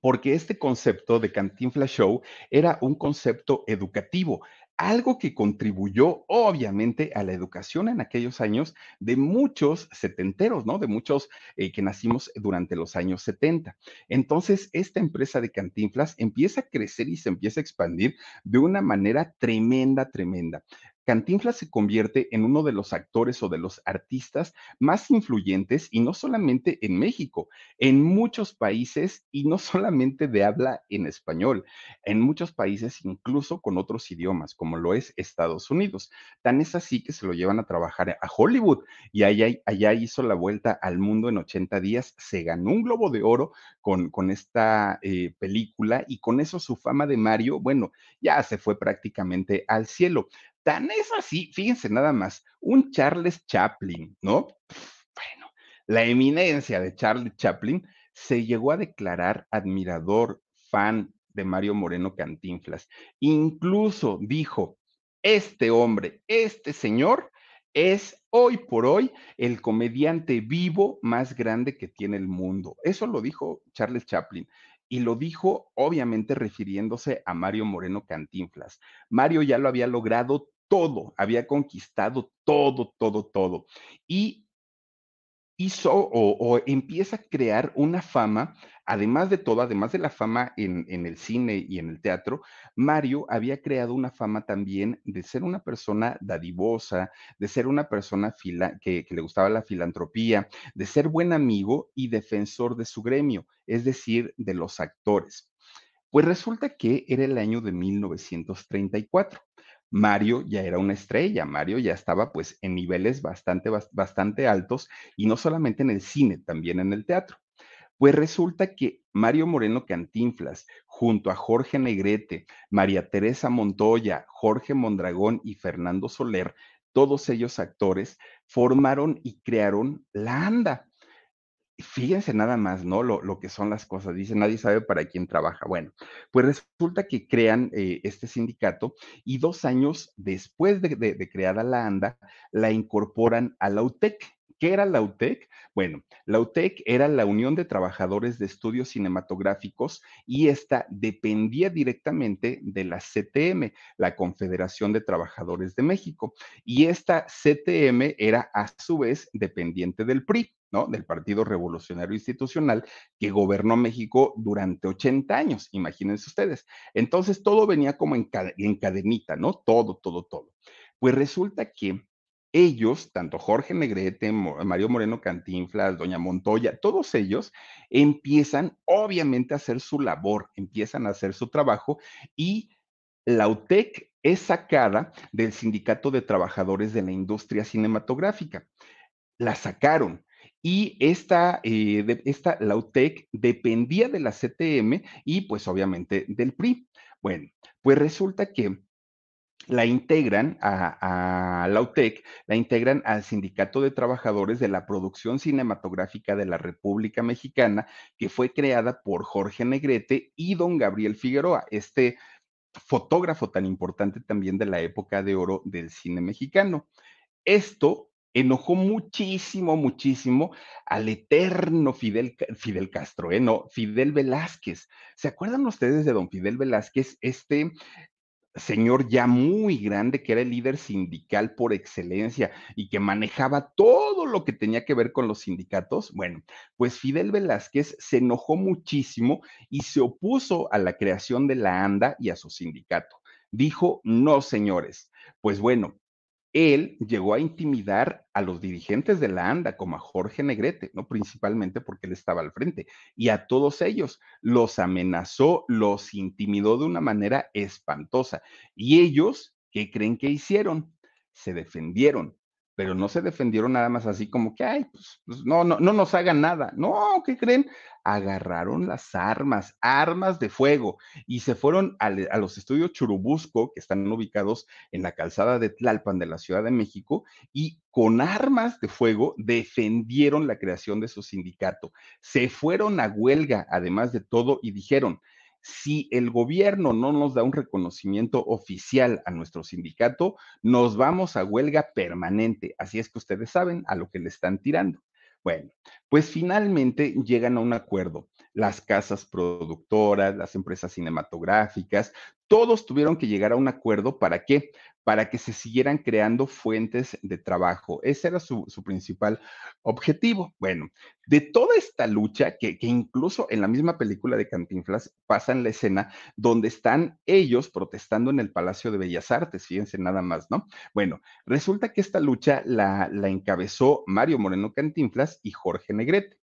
porque este concepto de Cantinflas Show era un concepto educativo algo que contribuyó obviamente a la educación en aquellos años de muchos setenteros, ¿no? De muchos eh, que nacimos durante los años 70. Entonces, esta empresa de Cantinflas empieza a crecer y se empieza a expandir de una manera tremenda, tremenda. Cantinflas se convierte en uno de los actores o de los artistas más influyentes y no solamente en México, en muchos países y no solamente de habla en español, en muchos países incluso con otros idiomas, como lo es Estados Unidos. Tan es así que se lo llevan a trabajar a Hollywood y allá, allá hizo la vuelta al mundo en 80 días, se ganó un globo de oro con, con esta eh, película y con eso su fama de Mario, bueno, ya se fue prácticamente al cielo. Tan es así, fíjense nada más, un Charles Chaplin, ¿no? Bueno, la eminencia de Charles Chaplin se llegó a declarar admirador, fan de Mario Moreno Cantinflas. Incluso dijo, este hombre, este señor, es hoy por hoy el comediante vivo más grande que tiene el mundo. Eso lo dijo Charles Chaplin y lo dijo obviamente refiriéndose a Mario Moreno Cantinflas. Mario ya lo había logrado todo, había conquistado todo, todo, todo. Y hizo o, empieza a crear una fama, además de todo, además de la fama en, el cine y en el teatro, Mario había creado una fama también de ser una persona dadivosa, de ser una persona que, que le gustaba la filantropía, de ser buen amigo y defensor de su gremio, es decir, de los actores. Pues resulta que era el año de 1934. Mario ya era una estrella, Mario ya estaba pues en niveles bastante, bastante altos y no solamente en el cine, también en el teatro. Pues resulta que Mario Moreno Cantinflas, junto a Jorge Negrete, María Teresa Montoya, Jorge Mondragón y Fernando Soler, todos ellos actores, formaron y crearon la ANDA. Fíjense nada más, ¿no? Lo, que son las cosas. Dice, nadie sabe para quién trabaja. Bueno, pues resulta que crean eh, este sindicato y dos años después de, de creada la ANDA, la incorporan a la UTEC. ¿Qué era la UTEC? Bueno, la UTEC era la Unión de Trabajadores de Estudios Cinematográficos y esta dependía directamente de la CTM, la Confederación de Trabajadores de México. Y esta CTM era a su vez dependiente del PRI. ¿no? Del Partido Revolucionario Institucional que gobernó México durante 80 años, imagínense ustedes. Entonces todo venía como en, en cadenita, ¿no? Todo, todo, todo. Pues resulta que ellos, tanto Jorge Negrete, Mario Moreno Cantinflas, Doña Montoya, todos ellos empiezan obviamente a hacer su labor, empiezan a hacer su trabajo y la UTEC es sacada del Sindicato de Trabajadores de la Industria Cinematográfica. La sacaron y esta, eh, esta, la UTEC dependía de la CTM y pues obviamente del PRI. Bueno, pues resulta que la integran a, a, la UTEC, la integran al Sindicato de Trabajadores de la Producción Cinematográfica de la República Mexicana, que fue creada por Jorge Negrete y don Gabriel Figueroa, este fotógrafo tan importante también de la época de oro del cine mexicano. Esto enojó muchísimo, muchísimo al eterno Fidel, Fidel Castro, ¿eh? No, Fidel Velázquez. ¿Se acuerdan ustedes de don Fidel Velázquez, este señor ya muy grande, que era el líder sindical por excelencia y que manejaba todo lo que tenía que ver con los sindicatos? Bueno, pues Fidel Velázquez se enojó muchísimo y se opuso a la creación de la ANDA y a su sindicato. Dijo, no, señores. Pues bueno, él llegó a intimidar a los dirigentes de la ANDA, como a Jorge Negrete, ¿no? Principalmente porque él estaba al frente, y a todos ellos los amenazó, los intimidó de una manera espantosa. Y ellos, ¿qué creen que hicieron? Se defendieron pero no se defendieron nada más así como que, ay, pues, pues, no, no, no nos hagan nada. No, ¿qué creen? Agarraron las armas, armas de fuego, y se fueron a, a, los estudios Churubusco, que están ubicados en la calzada de Tlalpan de la Ciudad de México, y con armas de fuego defendieron la creación de su sindicato. Se fueron a huelga, además de todo, y dijeron, si el gobierno no nos da un reconocimiento oficial a nuestro sindicato, nos vamos a huelga permanente. Así es que ustedes saben a lo que le están tirando. Bueno, pues finalmente llegan a un acuerdo. Las casas productoras, las empresas cinematográficas, todos tuvieron que llegar a un acuerdo. ¿Para qué? Para que se siguieran creando fuentes de trabajo. Ese era su, su principal objetivo. Bueno, de toda esta lucha, que, que, incluso en la misma película de Cantinflas pasa en la escena donde están ellos protestando en el Palacio de Bellas Artes, fíjense nada más, ¿no? Bueno, resulta que esta lucha la, la encabezó Mario Moreno Cantinflas y Jorge Negrete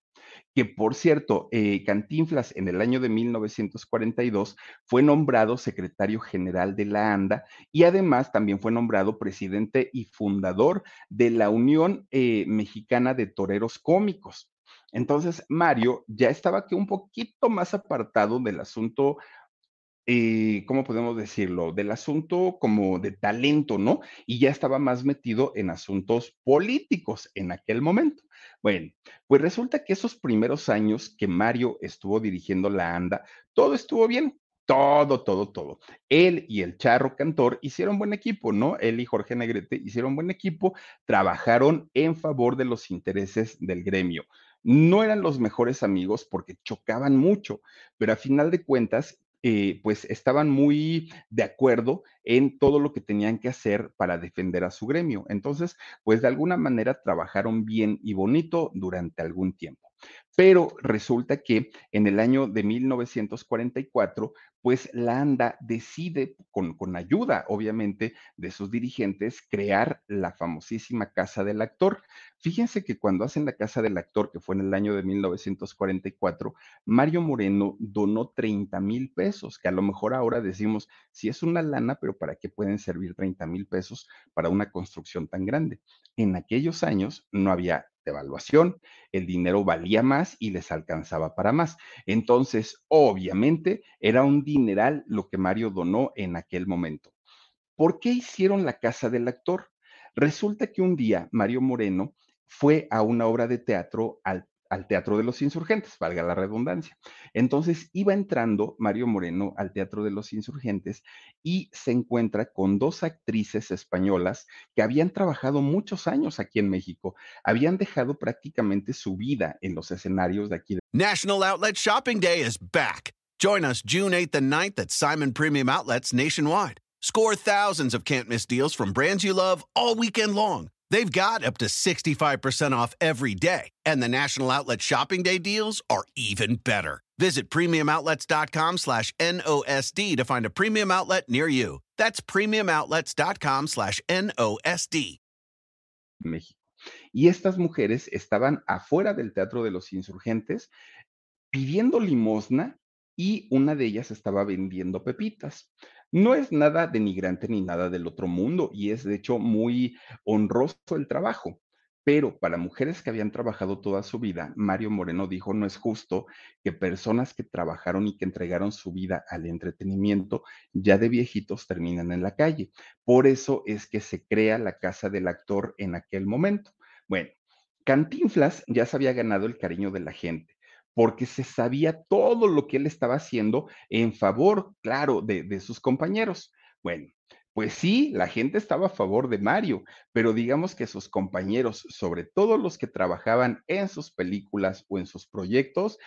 que por cierto, eh, Cantinflas en el año de 1942 fue nombrado secretario general de la ANDA y además también fue nombrado presidente y fundador de la Unión eh, Mexicana de Toreros Cómicos. Entonces, Mario ya estaba que un poquito más apartado del asunto eh, ¿cómo podemos decirlo? Del asunto como de talento, ¿no? Y ya estaba más metido en asuntos políticos en aquel momento. Bueno, pues resulta que esos primeros años que Mario estuvo dirigiendo la ANDA, todo estuvo bien. Todo, todo, todo. Él y el charro cantor hicieron buen equipo, ¿no? Él y Jorge Negrete hicieron buen equipo, trabajaron en favor de los intereses del gremio. No eran los mejores amigos porque chocaban mucho, pero a final de cuentas eh, pues estaban muy de acuerdo en todo lo que tenían que hacer para defender a su gremio. Entonces, pues de alguna manera trabajaron bien y bonito durante algún tiempo. Pero resulta que en el año de 1944, pues la ANDA decide, con, con, ayuda obviamente de sus dirigentes, crear la famosísima Casa del Actor. Fíjense que cuando hacen la Casa del Actor, que fue en el año de 1944, Mario Moreno donó 30 mil pesos, que a lo mejor ahora decimos, si es una lana, pero ¿para qué pueden servir 30 mil pesos para una construcción tan grande? En aquellos años no había devaluación, el dinero valía más y les alcanzaba para más. Entonces, obviamente, era un dineral lo que Mario donó en aquel momento. ¿Por qué hicieron la casa del actor? Resulta que un día Mario Moreno fue a una obra de teatro al al Teatro de los Insurgentes, valga la redundancia. Entonces iba entrando Mario Moreno al Teatro de los Insurgentes y se encuentra con dos actrices españolas que habían trabajado muchos años aquí en México, habían dejado prácticamente su vida en los escenarios de aquí. National Outlet Shopping Day is back. Join us June 8th and 9th at Simon Premium Outlets nationwide. Score thousands of can't miss deals from brands you love all weekend long. They've got up to 65% off every day, and the National Outlet Shopping Day deals are even better. Visit premiumoutlets.com slash NOSD to find a premium outlet near you. That's premiumoutlets.com slash NOSD. Y estas mujeres estaban afuera del Teatro de los Insurgentes pidiendo limosna y una de ellas estaba vendiendo pepitas. No es nada denigrante ni nada del otro mundo y es de hecho muy honroso el trabajo. Pero para mujeres que habían trabajado toda su vida, Mario Moreno dijo, no es justo que personas que trabajaron y que entregaron su vida al entretenimiento ya de viejitos terminan en la calle. Por eso es que se crea la casa del actor en aquel momento. Bueno, Cantinflas ya se había ganado el cariño de la gente porque se sabía todo lo que él estaba haciendo en favor, claro, de, sus compañeros. Bueno, pues sí, la gente estaba a favor de Mario, pero digamos que sus compañeros, sobre todo los que trabajaban en sus películas o en sus proyectos,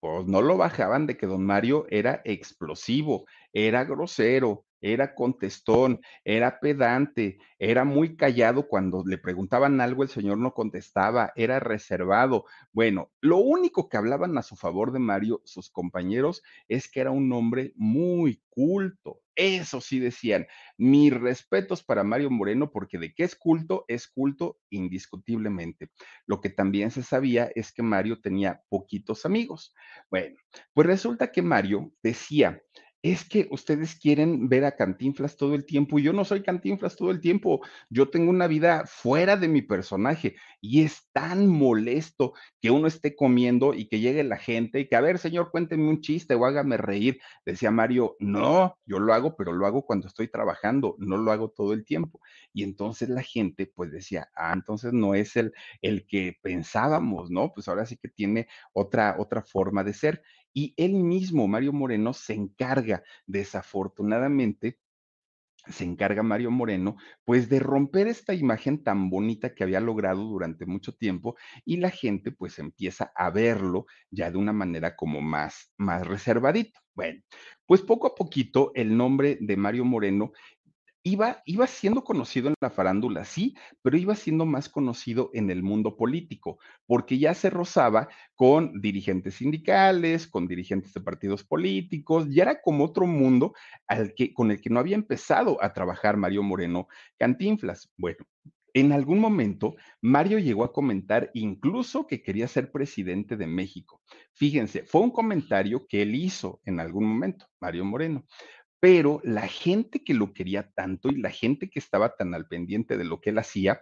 pues no lo bajaban de que don Mario era explosivo, era grosero, era contestón, era pedante, era muy callado cuando le preguntaban algo, el señor no contestaba, era reservado. Bueno, lo único que hablaban a su favor de Mario, sus compañeros, es que era un hombre muy culto. Eso sí decían, mis respetos para Mario Moreno, porque de qué es culto, es culto indiscutiblemente. Lo que también se sabía es que Mario tenía poquitos amigos. Bueno, pues resulta que Mario decía, es que ustedes quieren ver a Cantinflas todo el tiempo y yo no soy Cantinflas todo el tiempo. Yo tengo una vida fuera de mi personaje y es tan molesto que uno esté comiendo y que llegue la gente y que, a ver, señor, cuénteme un chiste o hágame reír. Decía Mario, no, yo lo hago, pero lo hago cuando estoy trabajando, no lo hago todo el tiempo. Y entonces la gente pues decía, ah, entonces no es el, el que pensábamos, ¿no? Pues ahora sí que tiene otra, otra forma de ser. Y él mismo, Mario Moreno, se encarga, desafortunadamente, se encarga Mario Moreno, pues de romper esta imagen tan bonita que había logrado durante mucho tiempo y la gente pues empieza a verlo ya de una manera como más, más reservadito. Bueno, pues poco a poquito el nombre de Mario Moreno Iba, iba siendo conocido en la farándula, sí, pero iba siendo más conocido en el mundo político, porque ya se rozaba con dirigentes sindicales, con dirigentes de partidos políticos, ya era como otro mundo al que, con el que no había empezado a trabajar Mario Moreno Cantinflas. Bueno, en algún momento, Mario llegó a comentar incluso que quería ser presidente de México. Fíjense, fue un comentario que él hizo en algún momento, Mario Moreno. Pero la gente que lo quería tanto y la gente que estaba tan al pendiente de lo que él hacía,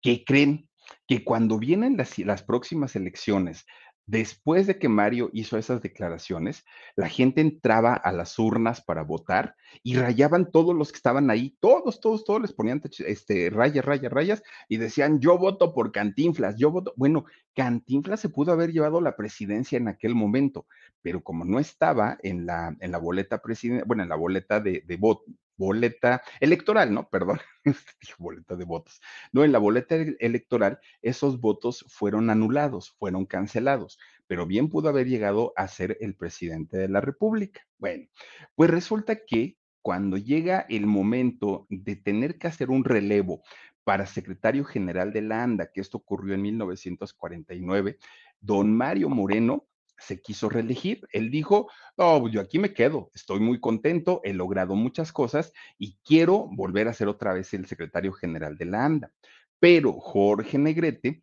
que creen que cuando vienen las, próximas elecciones, Después de que Mario hizo esas declaraciones, la gente entraba a las urnas para votar y rayaban todos los que estaban ahí, todos, todos, todos les ponían este, rayas, rayas, rayas y decían, yo voto por Cantinflas, yo voto. Bueno, Cantinflas se pudo haber llevado la presidencia en aquel momento, pero como no estaba en la, en la boleta presidencial, bueno, en la boleta de, de voto, boleta electoral, ¿no? Perdón, boleta de votos. No, en la boleta electoral esos votos fueron anulados, fueron cancelados, pero bien pudo haber llegado a ser el presidente de la República. Bueno, pues resulta que cuando llega el momento de tener que hacer un relevo para secretario general de la ANDA, que esto ocurrió en 1949, don Mario Moreno se quiso reelegir. Él dijo, pues, yo aquí me quedo, estoy muy contento, he logrado muchas cosas y quiero volver a ser otra vez el secretario general de la ANDA. Pero Jorge Negrete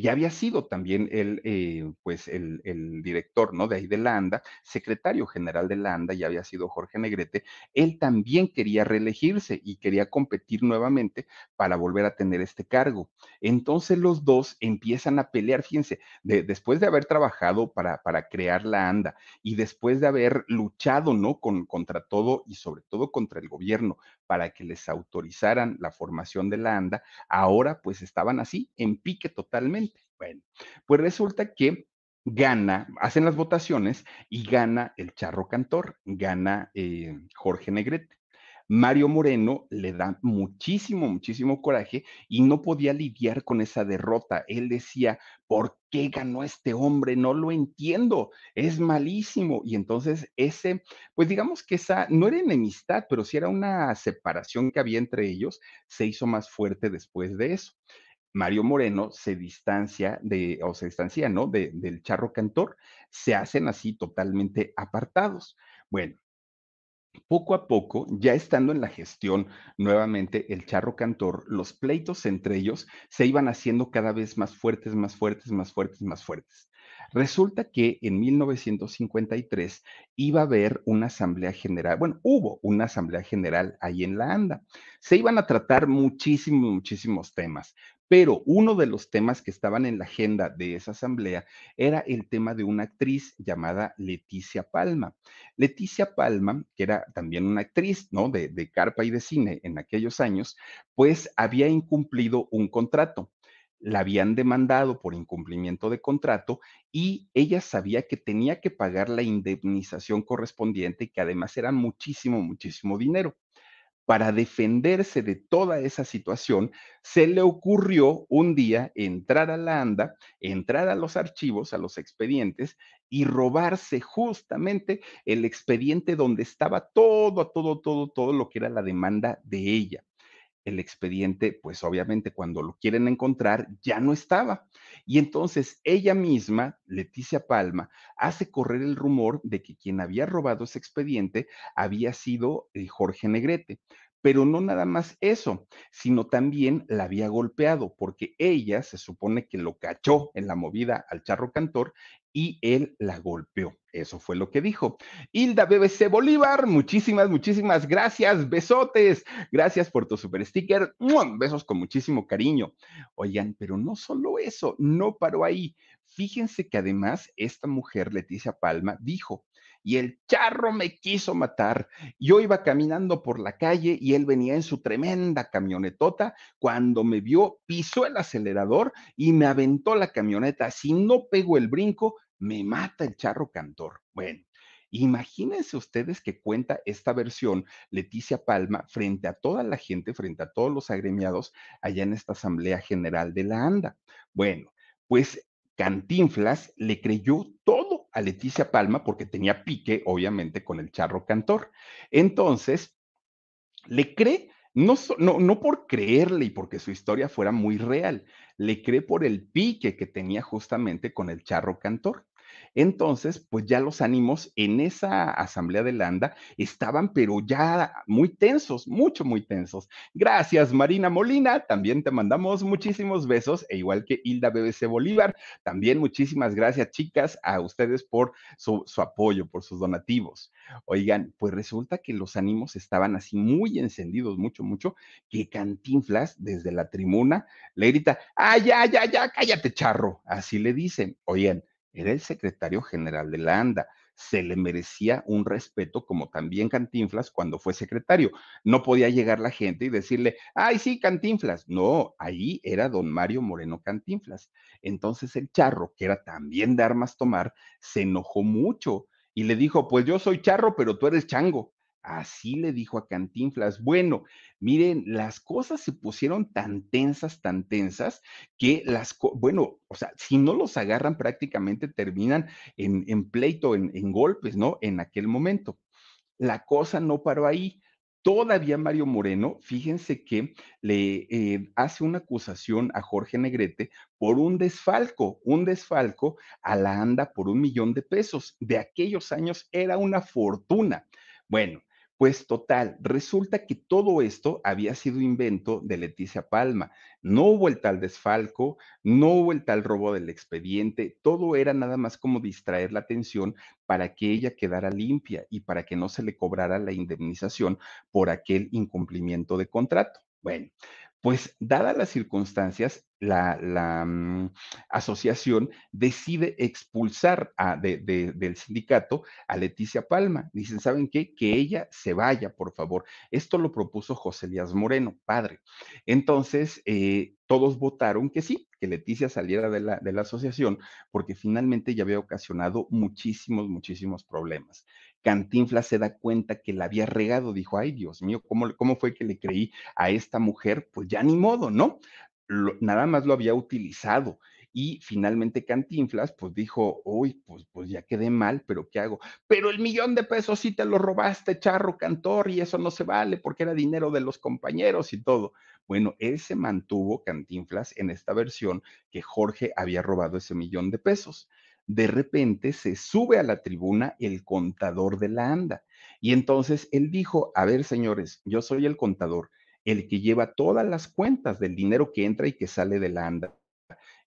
ya había sido también el, eh, pues el, director, ¿no? De ahí de la ANDA, secretario general de la ANDA, ya había sido Jorge Negrete, él también quería reelegirse y quería competir nuevamente para volver a tener este cargo. Entonces los dos empiezan a pelear, fíjense, después de haber trabajado para, para crear la ANDA y después de haber luchado, ¿no? Con, contra todo y sobre todo contra el gobierno para que les autorizaran la formación de la ANDA, ahora pues estaban así, en pique totalmente. Bueno, pues resulta que gana, hacen las votaciones y gana el charro cantor, gana eh, Jorge Negrete. Mario Moreno le da muchísimo, muchísimo coraje y no podía lidiar con esa derrota. Él decía, ¿por qué ganó este hombre? No lo entiendo, es malísimo. Y entonces ese, pues digamos que esa no era enemistad, pero sí era una separación que había entre ellos, se hizo más fuerte después de eso. Mario Moreno se distancia de, o se distancia, ¿no? del charro cantor, se hacen así totalmente apartados. Bueno, poco a poco, ya estando en la gestión nuevamente el charro cantor, los pleitos entre ellos se iban haciendo cada vez más fuertes, más fuertes, más fuertes, más fuertes. Resulta que en 1953 iba a haber una asamblea general, bueno, hubo una asamblea general ahí en la ANDA. Se iban a tratar muchísimos, muchísimos temas, Pero uno de los temas que estaban en la agenda de esa asamblea era el tema de una actriz llamada Leticia Palma. Leticia Palma, que era también una actriz, ¿no? De, de carpa y de cine en aquellos años, pues había incumplido un contrato la habían demandado por incumplimiento de contrato y ella sabía que tenía que pagar la indemnización correspondiente que además era muchísimo, muchísimo dinero. Para defenderse de toda esa situación, se le ocurrió un día entrar a la ANDA, entrar a los archivos, a los expedientes y robarse justamente el expediente donde estaba todo, todo, todo, todo lo que era la demanda de ella el expediente, pues obviamente cuando lo quieren encontrar, ya no estaba. Y entonces ella misma, Leticia Palma, hace correr el rumor de que quien había robado ese expediente había sido eh, Jorge Negrete. Pero no nada más eso, sino también la había golpeado, porque ella se supone que lo cachó en la movida al charro cantor y él la golpeó. Eso fue lo que dijo. Hilda BBC Bolívar, muchísimas, muchísimas gracias. Besotes. Gracias por tu super sticker. Besos con muchísimo cariño. Oigan, pero no solo eso, no paró ahí. Fíjense que además esta mujer, Leticia Palma, dijo, y el charro me quiso matar. Yo iba caminando por la calle y él venía en su tremenda camionetota. Cuando me vio, pisó el acelerador y me aventó la camioneta. Si no pego el brinco, me mata el charro cantor. Bueno. Imagínense ustedes que cuenta esta versión Leticia Palma frente a toda la gente, frente a todos los agremiados allá en esta Asamblea General de la ANDA. Bueno, pues Cantinflas le creyó todo a Leticia Palma porque tenía pique, obviamente, con el charro cantor. Entonces, le cree, no, no, no por creerle y porque su historia fuera muy real, le cree por el pique que tenía justamente con el charro cantor. Entonces, pues ya los ánimos en esa asamblea de Landa estaban, pero ya muy tensos, mucho, muy tensos. Gracias, Marina Molina. También te mandamos muchísimos besos, e igual que Hilda BBC Bolívar. También muchísimas gracias, chicas, a ustedes por su, apoyo, por sus donativos. Oigan, pues resulta que los ánimos estaban así muy encendidos, mucho, mucho, que Cantinflas desde la tribuna le grita, ah, ya, ya, ya, cállate, charro. Así le dicen. Oigan, era el secretario general de la ANDA. Se le merecía un respeto como también Cantinflas cuando fue secretario. No podía llegar la gente y decirle, ay, sí, Cantinflas. No, ahí era don Mario Moreno Cantinflas. Entonces el charro, que era también de armas tomar, se enojó mucho y le dijo, pues yo soy charro, pero tú eres chango. Así le dijo a Cantinflas. Bueno, miren, las cosas se pusieron tan tensas, tan tensas, que las, bueno, o sea, si no los agarran prácticamente terminan en, pleito, en, en golpes, ¿no? En aquel momento. La cosa no paró ahí. Todavía Mario Moreno, fíjense que le eh, hace una acusación a Jorge Negrete por un desfalco, un desfalco a la ANDA por un millón de pesos. De aquellos años era una fortuna. Bueno, pues total, resulta que todo esto había sido invento de Leticia Palma. No hubo el tal desfalco, no hubo el tal robo del expediente, todo era nada más como distraer la atención para que ella quedara limpia y para que no se le cobrara la indemnización por aquel incumplimiento de contrato. Bueno, pues dadas las circunstancias, la, mm, asociación decide expulsar del sindicato a Leticia Palma. Dicen, ¿saben qué? Que ella se vaya, por favor. Esto lo propuso José Elías Moreno, padre. Entonces, eh, todos votaron que sí, que Leticia saliera de la, de la asociación, porque finalmente ya había ocasionado muchísimos, muchísimos problemas. Cantinflas se da cuenta que la había regado, dijo, ay Dios mío, ¿cómo, cómo fue que le creí a esta mujer? Pues ya ni modo, ¿no? nada más lo había utilizado. Y finalmente Cantinflas, pues dijo, uy, pues, pues ya quedé mal, pero ¿qué hago? Pero el millón de pesos sí te lo robaste, charro cantor, y eso no se vale porque era dinero de los compañeros y todo. Bueno, él se mantuvo, Cantinflas, en esta versión que Jorge había robado ese millón de pesos de repente se sube a la tribuna el contador de la ANDA. Y entonces él dijo, a ver, señores, yo soy el contador, el que lleva todas las cuentas del dinero que entra y que sale de la ANDA.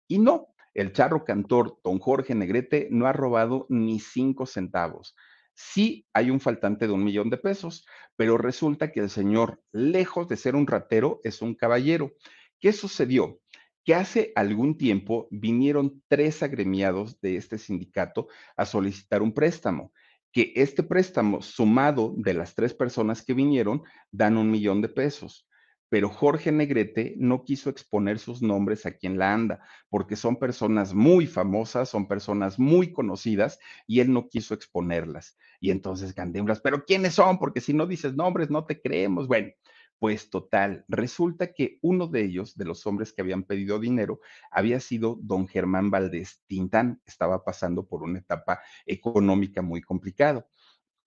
Y no, el charro cantor don Jorge Negrete no ha robado ni cinco centavos. Sí hay un faltante de un millón de pesos, pero resulta que el señor, lejos de ser un ratero, es un caballero. ¿Qué sucedió? Que hace algún tiempo vinieron tres agremiados de este sindicato a solicitar un préstamo, que este préstamo sumado de las tres personas que vinieron dan un millón de pesos pero Jorge Negrete no quiso exponer sus nombres aquí en la ANDA, porque son personas muy famosas, son personas muy conocidas, y él no quiso exponerlas. Y entonces Cantinflas, pero ¿quiénes son? Porque si no dices nombres, no te creemos. Bueno, pues total, resulta que uno de ellos, de los hombres que habían pedido dinero, había sido don Germán Valdés Tintán, estaba pasando por una etapa económica muy complicada.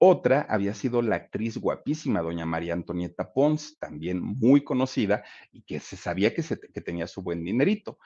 Otra había sido la actriz guapísima, doña María Antonieta Pons, también muy conocida y que se sabía que, se, que tenía su buen dinerito.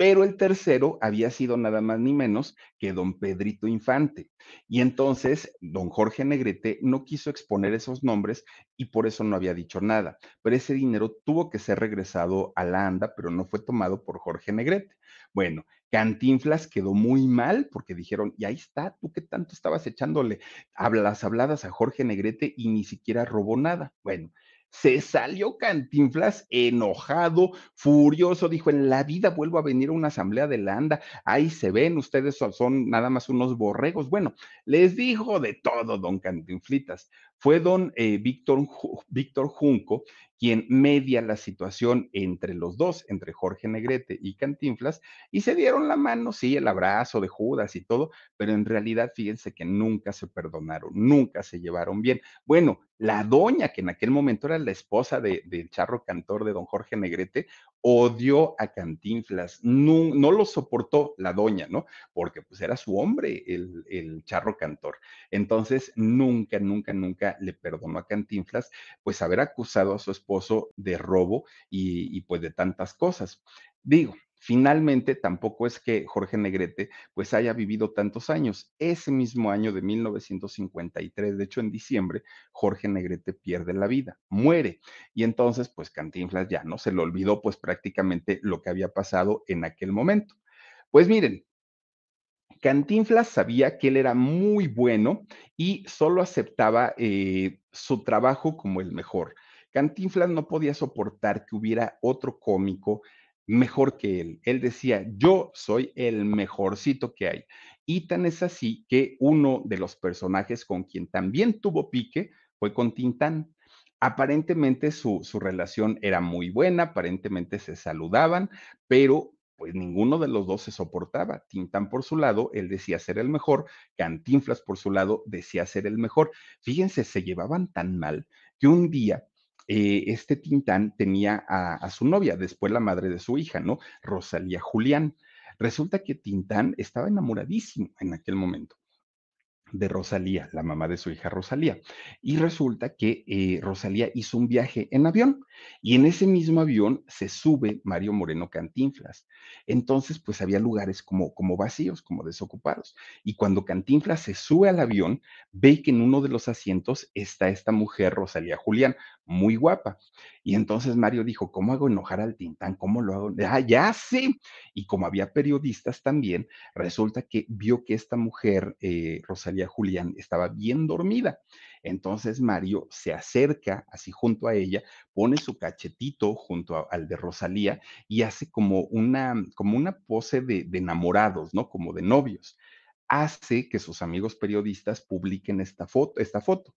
Pero el tercero había sido nada más ni menos que don Pedrito Infante. Y entonces don Jorge Negrete no quiso exponer esos nombres y por eso no había dicho nada. Pero ese dinero tuvo que ser regresado a la ANDA, pero no fue tomado por Jorge Negrete. Bueno, Cantinflas quedó muy mal porque dijeron, y ahí está, tú qué tanto estabas echándole las habladas a Jorge Negrete y ni siquiera robó nada. Bueno, se salió Cantinflas enojado, furioso, dijo, en la vida vuelvo a venir a una asamblea de la ANDA, ahí se ven, ustedes son, nada más unos borregos. Bueno, les dijo de todo, don Cantinflitas. Fue don eh, Víctor, Víctor Junco quien media la situación entre los dos, entre Jorge Negrete y Cantinflas, y se dieron la mano, sí, el abrazo de Judas y todo, pero en realidad fíjense que nunca se perdonaron, nunca se llevaron bien. Bueno, la doña, que en aquel momento era la esposa del charro cantor de don Jorge Negrete, odió a Cantinflas, no, lo soportó la doña, ¿no? Porque pues era su hombre, el, el charro cantor. Entonces, nunca, nunca, nunca le perdonó a Cantinflas, pues haber acusado a su esposo de robo y, pues de tantas cosas. Digo, Finalmente, tampoco es que Jorge Negrete pues haya vivido tantos años. Ese mismo año de 1953, de hecho en diciembre, Jorge Negrete pierde la vida, muere. Y entonces pues Cantinflas ya no se le olvidó pues prácticamente lo que había pasado en aquel momento. Pues miren, Cantinflas sabía que él era muy bueno y solo aceptaba eh, su trabajo como el mejor. Cantinflas no podía soportar que hubiera otro cómico mejor que él. Él decía, yo soy el mejorcito que hay. Y tan es así que uno de los personajes con quien también tuvo pique fue con Tintán. Aparentemente su, su relación era muy buena, aparentemente se saludaban, pero pues ninguno de los dos se soportaba. Tintán por su lado, él decía ser el mejor, Cantinflas por su lado decía ser el mejor. Fíjense, se llevaban tan mal que un día eh, este Tintán tenía a, su novia, después la madre de su hija, ¿no? Rosalía Julián. Resulta que Tintán estaba enamoradísimo en aquel momento de Rosalía, la mamá de su hija Rosalía. Y resulta que eh, Rosalía hizo un viaje en avión y en ese mismo avión se sube Mario Moreno Cantinflas. Entonces, pues había lugares como, como vacíos, como desocupados. Y cuando Cantinflas se sube al avión, ve que en uno de los asientos está esta mujer, Rosalía Julián, muy guapa. Y entonces Mario dijo, ¿cómo hago enojar al Tintán? ¿Cómo lo hago? Ah, ya sí. Y como había periodistas también, resulta que vio que esta mujer, eh, Rosalía Julián, estaba bien dormida. Entonces Mario se acerca así junto a ella, pone su cachetito junto al de Rosalía y hace como una, como una pose de, de enamorados, ¿no? Como de novios. Hace que sus amigos periodistas publiquen esta foto, esta foto.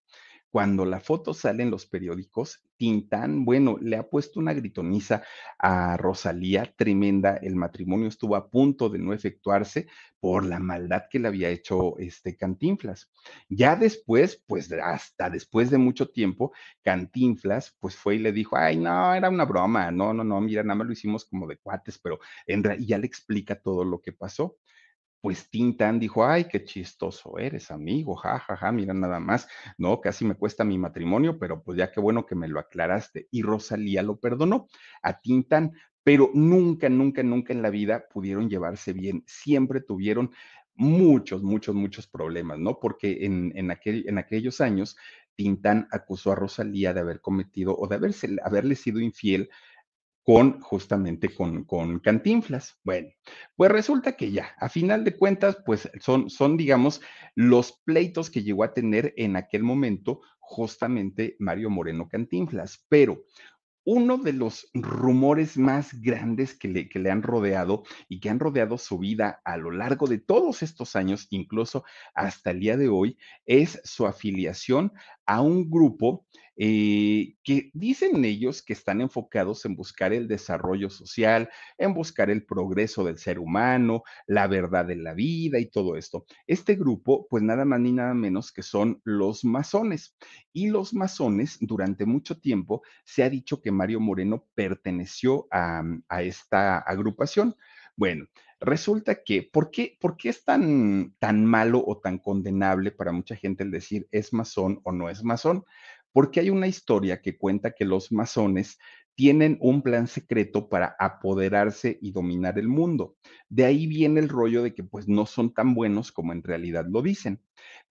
Cuando la foto sale en los periódicos, Tintán, bueno, le ha puesto una gritoniza a Rosalía tremenda. El matrimonio estuvo a punto de no efectuarse por la maldad que le había hecho este Cantinflas. Ya después, pues hasta después de mucho tiempo, Cantinflas, pues fue y le dijo, ay, no, era una broma, no, no, no, mira, nada más lo hicimos como de cuates, pero en realidad ya le explica todo lo que pasó pues Tintán dijo, ay, qué chistoso eres, amigo, ja, ja, ja, mira nada más, no, casi me cuesta mi matrimonio, pero pues ya qué bueno que me lo aclaraste. Y Rosalía lo perdonó a Tintán, pero nunca, nunca, nunca en la vida pudieron llevarse bien, siempre tuvieron muchos, muchos, muchos problemas, ¿no? Porque en, en, aquel, en aquellos años, Tintán acusó a Rosalía de haber cometido o de haberse, haberle sido infiel con justamente con, con Cantinflas. Bueno, pues resulta que ya, a final de cuentas, pues son, son, digamos, los pleitos que llegó a tener en aquel momento justamente Mario Moreno Cantinflas, pero uno de los rumores más grandes que le, que le, han rodeado y que han rodeado su vida a lo largo de todos estos años, incluso hasta el día de hoy, es su afiliación a un grupo eh, que dicen ellos que están enfocados en buscar el desarrollo social, en buscar el progreso del ser humano, la verdad de la vida y todo esto. Este grupo, pues nada más ni nada menos que son los masones. Y los masones, durante mucho tiempo, se ha dicho que Mario Moreno perteneció a, a esta agrupación. Bueno, resulta que, ¿por qué, ¿por qué es tan, tan malo o tan condenable para mucha gente el decir es masón o no es masón? Porque hay una historia que cuenta que los masones tienen un plan secreto para apoderarse y dominar el mundo. De ahí viene el rollo de que pues no son tan buenos como en realidad lo dicen.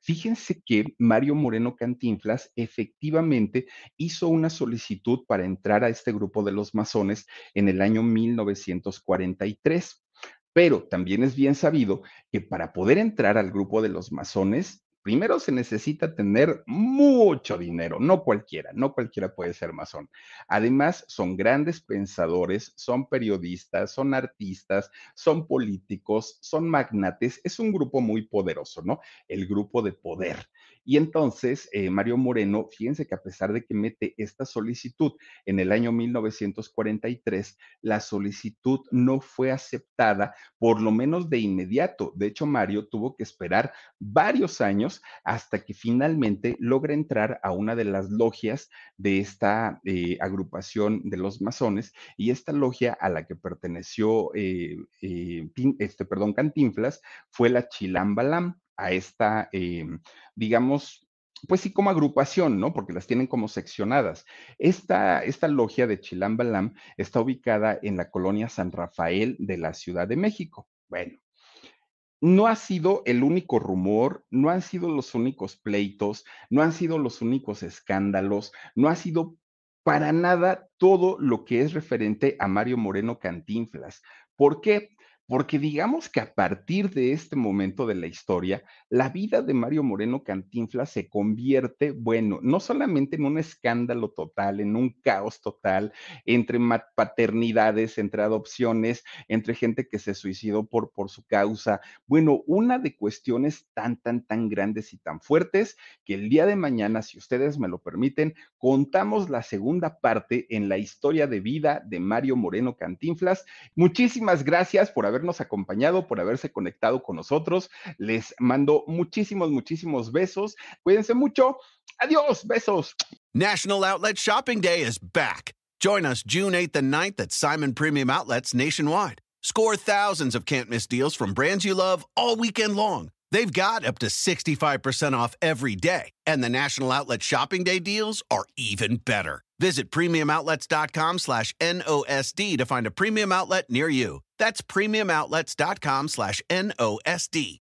Fíjense que Mario Moreno Cantinflas efectivamente hizo una solicitud para entrar a este grupo de los masones en el año 1943. Pero también es bien sabido que para poder entrar al grupo de los masones primero se necesita tener mucho dinero, no cualquiera, no cualquiera puede ser masón. Además, son grandes pensadores, son periodistas, son artistas, son políticos, son magnates, es un grupo muy poderoso, ¿no? El grupo de poder. Y entonces, eh, Mario Moreno, fíjense que a pesar de que mete esta solicitud en el año 1943, la solicitud no fue aceptada, por lo menos de inmediato. De hecho, Mario tuvo que esperar varios años hasta que finalmente logra entrar a una de las logias de esta eh, agrupación de los masones y esta logia a la que perteneció, eh, este, perdón, Cantinflas, fue la Chilambalam a esta, em, digamos, pues sí, como agrupación, ¿no? Porque las tienen como seccionadas. Esta, esta logia de Chilambalam está ubicada en la colonia San Rafael de la Ciudad de México. Bueno, no ha sido el único rumor, no han sido los únicos pleitos, no han sido los únicos escándalos, no ha sido para nada todo lo que es referente a Mario Moreno Cantinflas. ¿Por qué? Porque digamos que a partir de este momento de la historia, la vida de Mario Moreno Cantinflas se convierte, bueno, no solamente en un escándalo total, en un caos total, entre paternidades, entre adopciones, entre gente que se suicidó por, por su causa, bueno, una de cuestiones tan, tan, tan grandes y tan fuertes que el día de mañana, si ustedes me lo permiten, contamos la segunda parte en la historia de vida de Mario Moreno Cantinflas. Muchísimas gracias por haber habernos acompañado, por haberse conectado con nosotros. Les mando muchísimos, muchísimos besos. Cuídense mucho. Adiós, besos. National Outlet Shopping Day is back. Join us June 8th and 9th at Simon Premium Outlets nationwide. Score thousands of can't miss deals from brands you love all weekend long. They've got up to 65% off every day, and the National Outlet Shopping Day deals are even better. Visit premiumoutlets.com slash NOSD to find a premium outlet near you. That's premiumoutlets.com slash NOSD.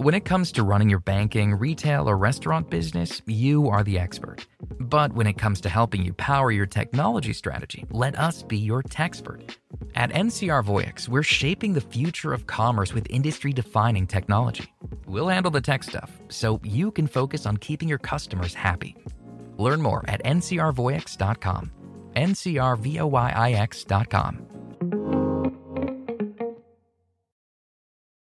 When it comes to running your banking, retail, or restaurant business, you are the expert. But when it comes to helping you power your technology strategy, let us be your techspert. At NCR Voyix, we're shaping the future of commerce with industry defining technology. We'll handle the tech stuff so you can focus on keeping your customers happy. Learn more at ncrvoyix.com. ncrvoyix.com.